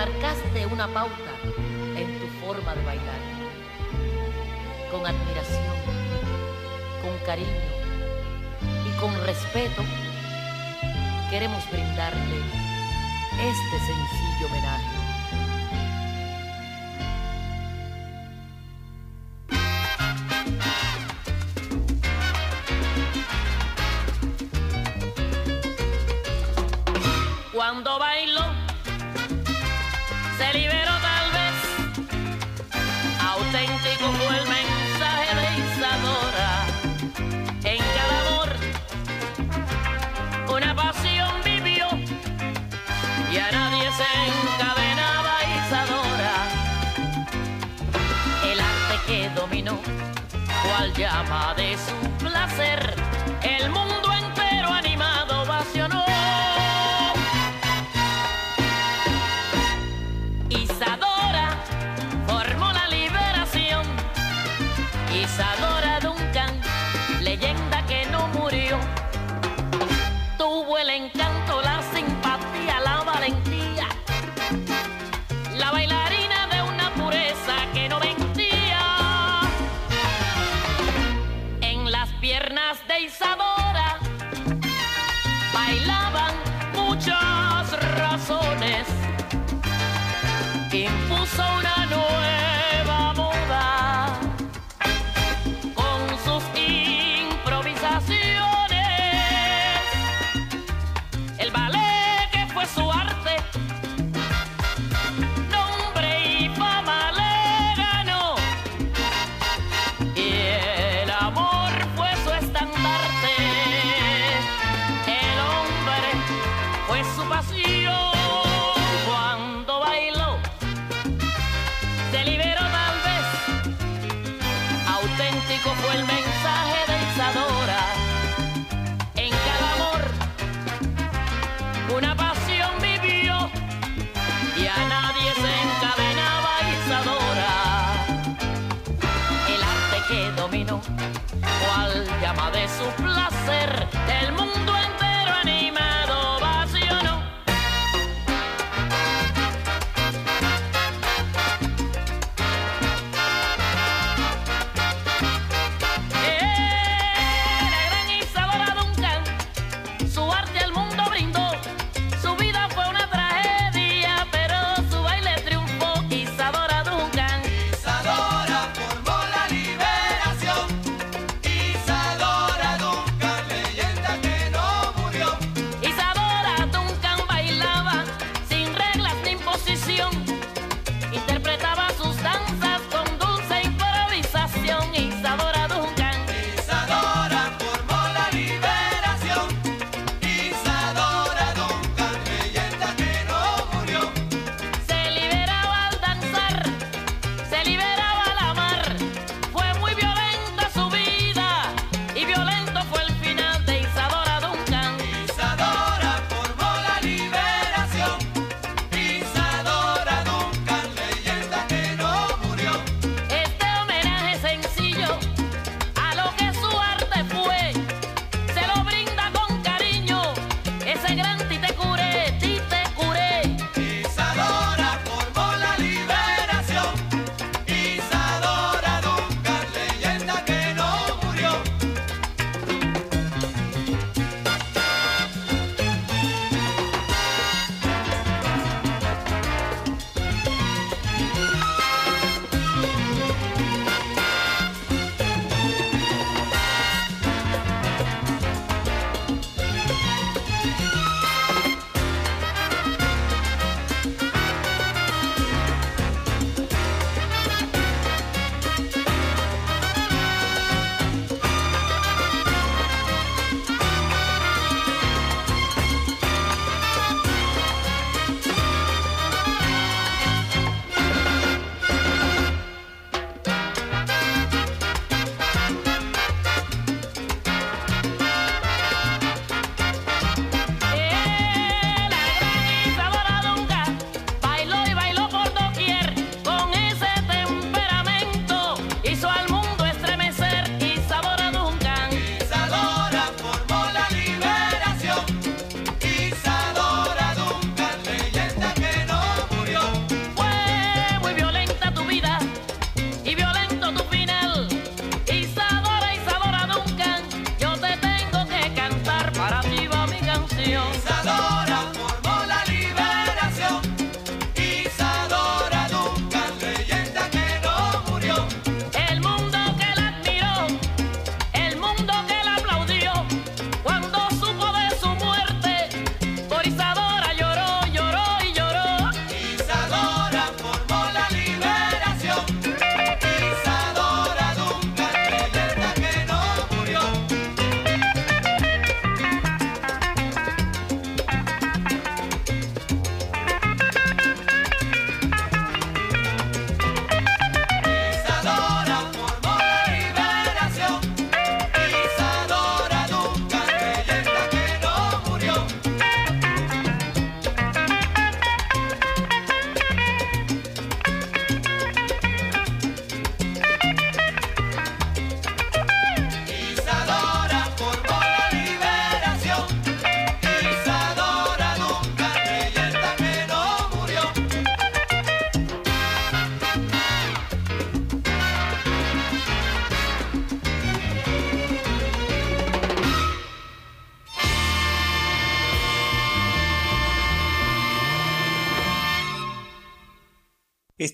marcaste una pauta en tu forma de bailar. Con admiración, con cariño y con respeto, queremos brindarte este sencillo homenaje. Cuando va llama de su placer el mundo.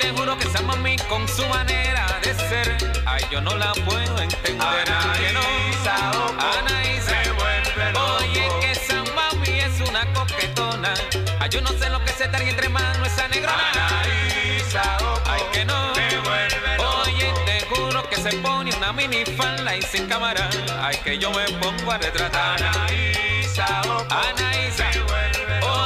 Te juro que esa mami con su manera de ser, ay, yo no la puedo entender. Anaísa, Anaísa, yo no sé lo que se trae entre manos esa negrona. Anaísa, ay, que no. Me vuelve loco. Oye, te juro que se pone una minifalda y sin cámara. Ay, que yo me pongo a retratar. Anaísa, Anaísa,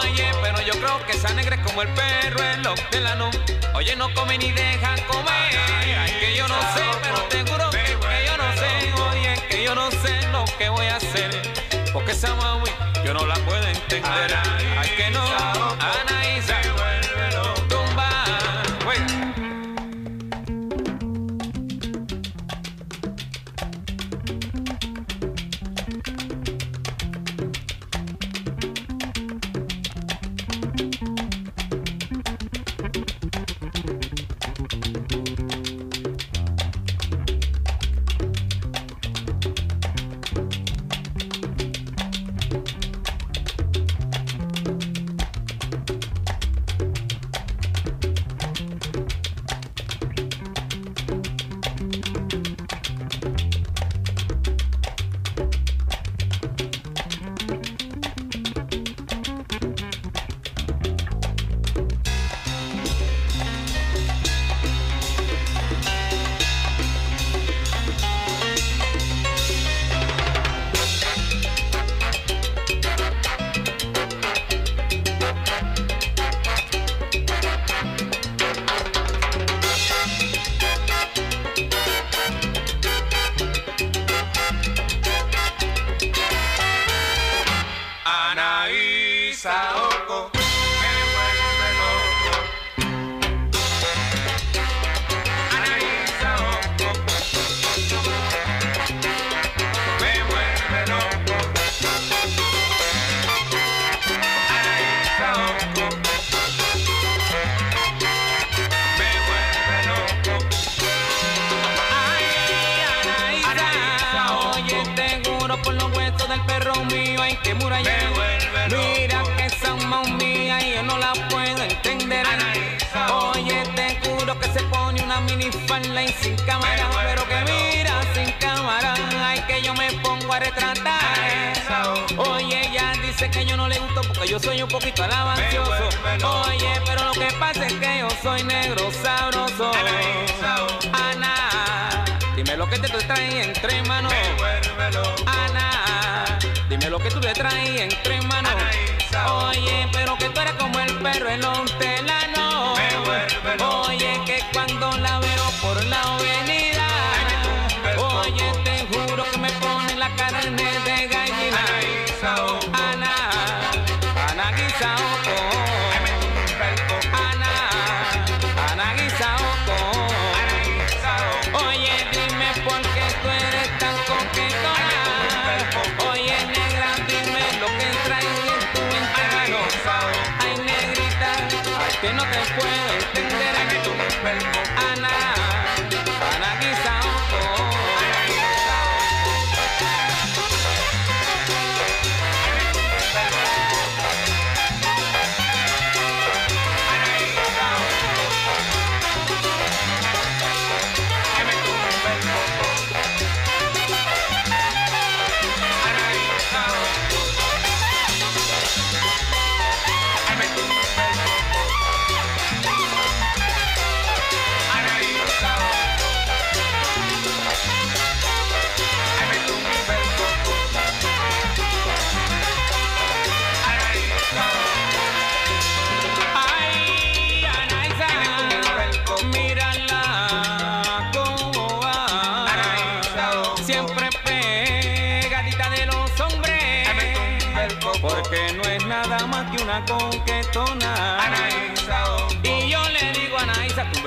Oye, pero yo creo que esa negra es como el perro, el hortelano. Oye, no come ni deja comer. Ay, que yo no sé, pero te juro que, que yo no sé. Oye, que yo no sé lo que voy a hacer. Porque esa mami yo no la puedo entender. Ay, que no, Anaísa,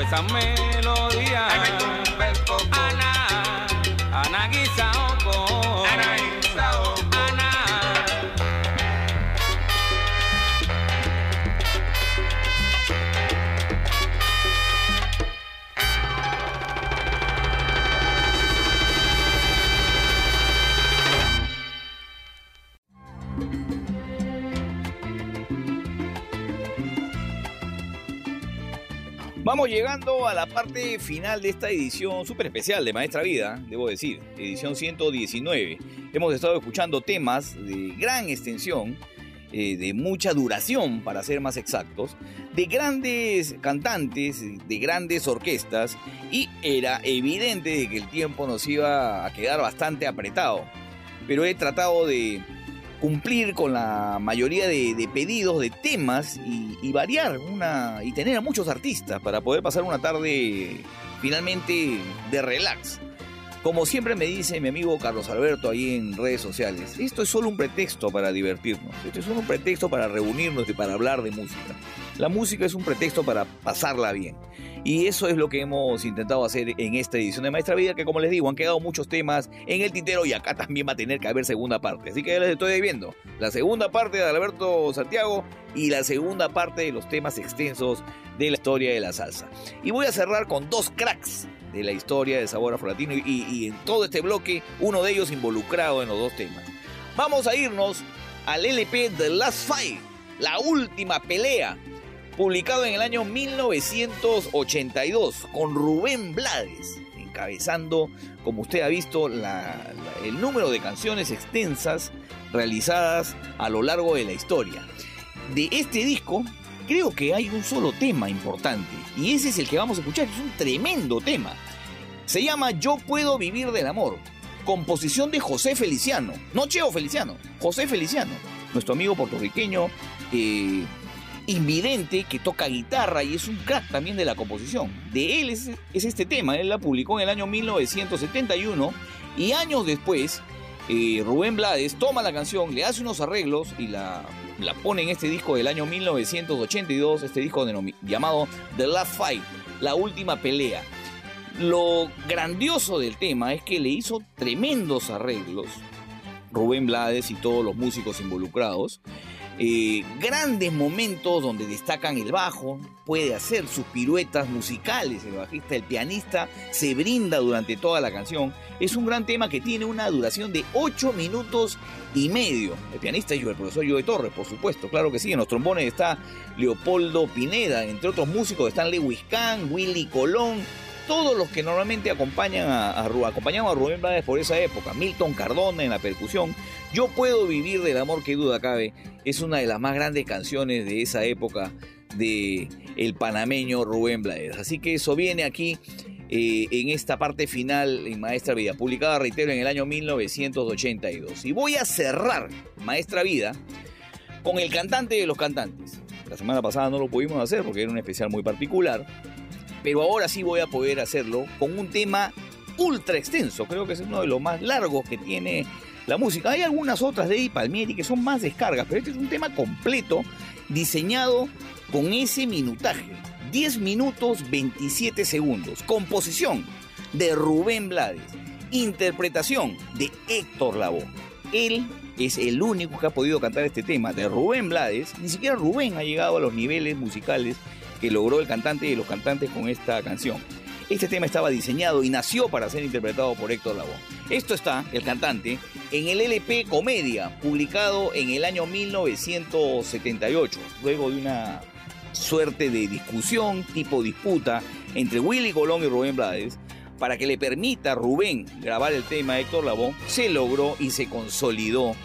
Esa melodía. Ana, Ana Guisaoco. Llegando a la parte final de esta edición súper especial de Maestra Vida, debo decir, edición 119. Hemos estado escuchando temas de gran extensión, eh, de mucha duración, para ser más exactos, de grandes cantantes, de grandes orquestas, y era evidente de que el tiempo nos iba a quedar bastante apretado. Pero he tratado de cumplir con la mayoría de, pedidos de temas y, y variar una y tener a muchos artistas para poder pasar una tarde finalmente de relax. Como siempre me dice mi amigo Carlos Alberto ahí en redes sociales, esto es solo un pretexto para divertirnos, esto es solo un pretexto para reunirnos y para hablar de música. La música es un pretexto para pasarla bien. Y eso es lo que hemos intentado hacer en esta edición de Maestra Vida, que como les digo, han quedado muchos temas en el tintero y acá también va a tener que haber segunda parte. Así que ya les estoy viendo la segunda parte de Alberto Santiago y la segunda parte de los temas extensos de la historia de la salsa. Y voy a cerrar con dos cracks de la historia del sabor afrolatino y, y en todo este bloque, uno de ellos involucrado en los dos temas. Vamos a irnos al LP The Last Fight, la última pelea, publicado en el año 1982 con Rubén Blades, encabezando, como usted ha visto, la- el número de canciones extensas realizadas a lo largo de la historia. De este disco, creo que hay un solo tema importante, y ese es el que vamos a escuchar, es un tremendo tema. Se llama Yo puedo vivir del amor, composición de José Feliciano, no Cheo Feliciano, José Feliciano, nuestro amigo puertorriqueño, eh, invidente que toca guitarra y es un crack también de la composición. De él es, es este tema, él la publicó en el año 1971 y años después eh, Rubén Blades toma la canción, le hace unos arreglos y la, la pone en este disco del año 1982, este disco llamado The Last Fight, la última pelea. Lo grandioso del tema es que le hizo tremendos arreglos Rubén Blades y todos los músicos involucrados. Eh, grandes momentos donde destacan el bajo, puede hacer sus piruetas musicales, el bajista, el pianista se brinda durante toda la canción. Es un gran tema que tiene una duración de 8 minutos y medio. El pianista es el profesor Joe Torres, por supuesto, claro que sí. En los trombones está Leopoldo Pineda, entre otros músicos están Lewis Kahn, Willy Colón, todos los que normalmente acompañan a, a a Rubén Blades por esa época, Milton Cardona en la percusión, Yo puedo vivir del amor que duda cabe, es una de las más grandes canciones de esa época de el panameño Rubén Blades. Así que eso viene aquí eh, en esta parte final en Maestra Vida, publicada, reitero, en el año 1982. Y voy a cerrar Maestra Vida con el cantante de los cantantes. La semana pasada no lo pudimos hacer porque era un especial muy particular, pero ahora sí voy a poder hacerlo con un tema ultra extenso. Creo que es uno de los más largos que tiene la música. Hay algunas otras de Eddie Palmieri que son más descargas, pero este es un tema completo diseñado con ese minutaje. 10 minutos 27 segundos. Composición de Rubén Blades. Interpretación de Héctor Lavoe. Él es el único que ha podido cantar este tema de Rubén Blades. Ni siquiera Rubén ha llegado a los niveles musicales que logró el cantante y los cantantes con esta canción. Este tema estaba diseñado y nació para ser interpretado por Héctor Lavoe. Esto está, el cantante, en el LP Comedia, publicado en el año 1978, luego de una suerte de discusión tipo disputa entre Willy Colón y Rubén Blades, para que le permita a Rubén grabar el tema de Héctor Lavoe, se logró y se consolidó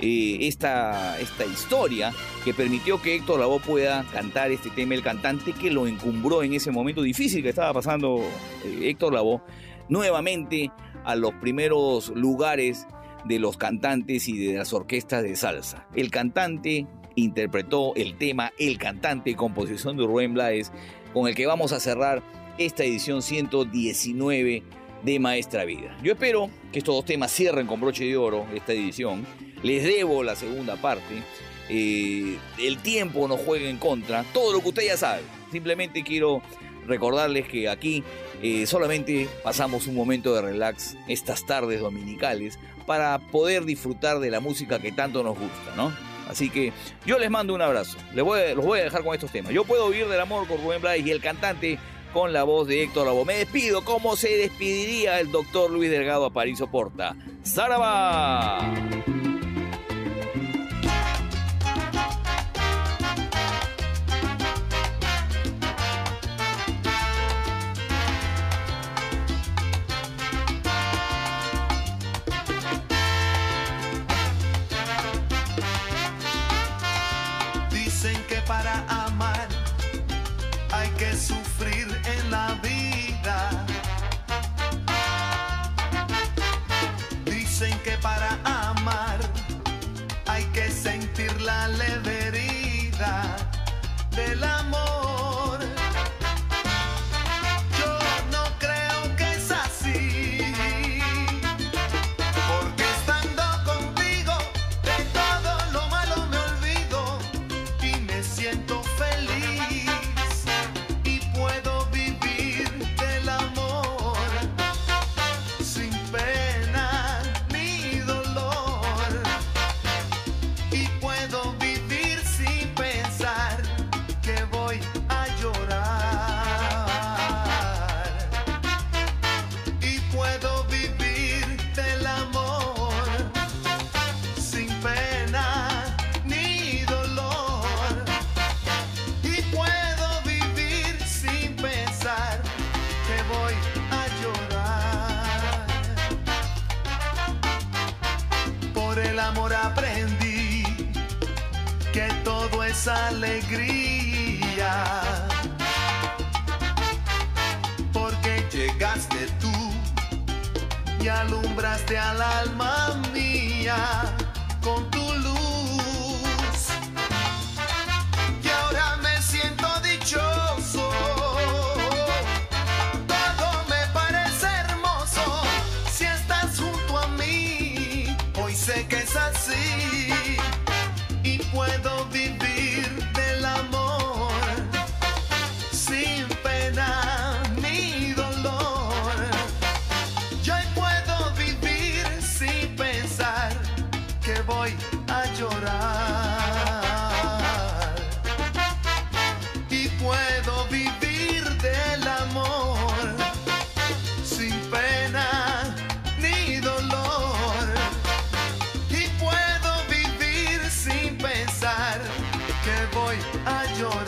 eh, esta, esta historia que permitió que Héctor Lavoe pueda cantar este tema, el cantante que lo encumbró en ese momento difícil que estaba pasando eh, Héctor Lavoe, nuevamente a los primeros lugares de los cantantes y de las orquestas de salsa. El cantante interpretó el tema El cantante, composición de Rubén Blades, con el que vamos a cerrar esta edición 119 de Maestra Vida. Yo espero que estos dos temas cierren con broche de oro esta edición. Les debo la segunda parte. Eh, el tiempo nos juega en contra. Todo lo que usted ya sabe. Simplemente quiero recordarles que aquí eh, solamente pasamos un momento de relax estas tardes dominicales para poder disfrutar de la música que tanto nos gusta, ¿no? Así que yo les mando un abrazo. Les voy, los voy a dejar con estos temas. Yo puedo vivir del amor con Rubén Blades y el cantante con la voz de Héctor Lavoe. Me despido como se despediría el doctor Luis Delgado a París Porta. ¡Zaraba! Es a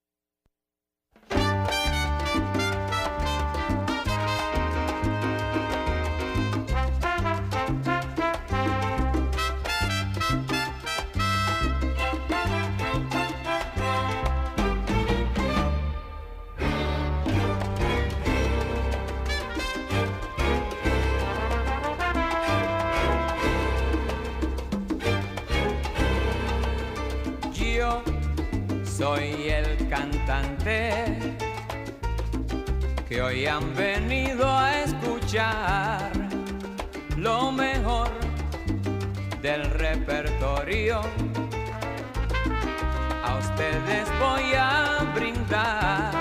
Ustedes voy a brindar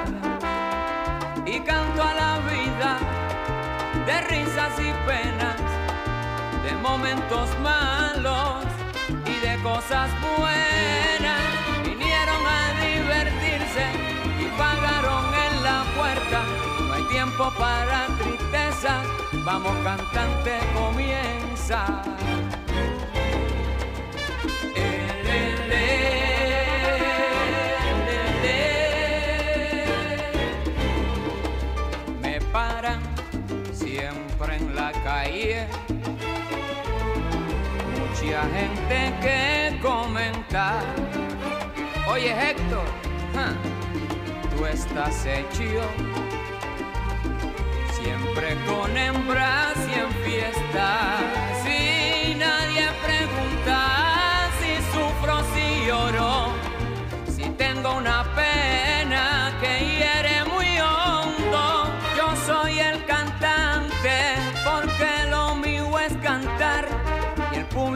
y canto a la vida de risas y penas, de momentos malos y de cosas buenas. Vinieron a divertirse y pagaron en la puerta. No hay tiempo para tristeza. Vamos cantante, comienza. Mucha gente que comentar. Oye Héctor, tú estás hecho siempre con hembras y en fiestas.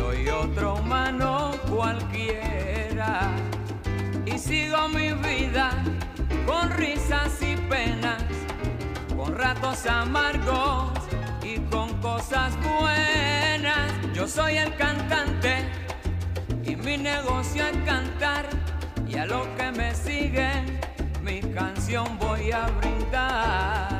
soy otro humano cualquiera y sigo mi vida con risas y penas, con ratos amargos y con cosas buenas. Yo soy el cantante y mi negocio es cantar y a los que me siguen mi canción voy a brindar.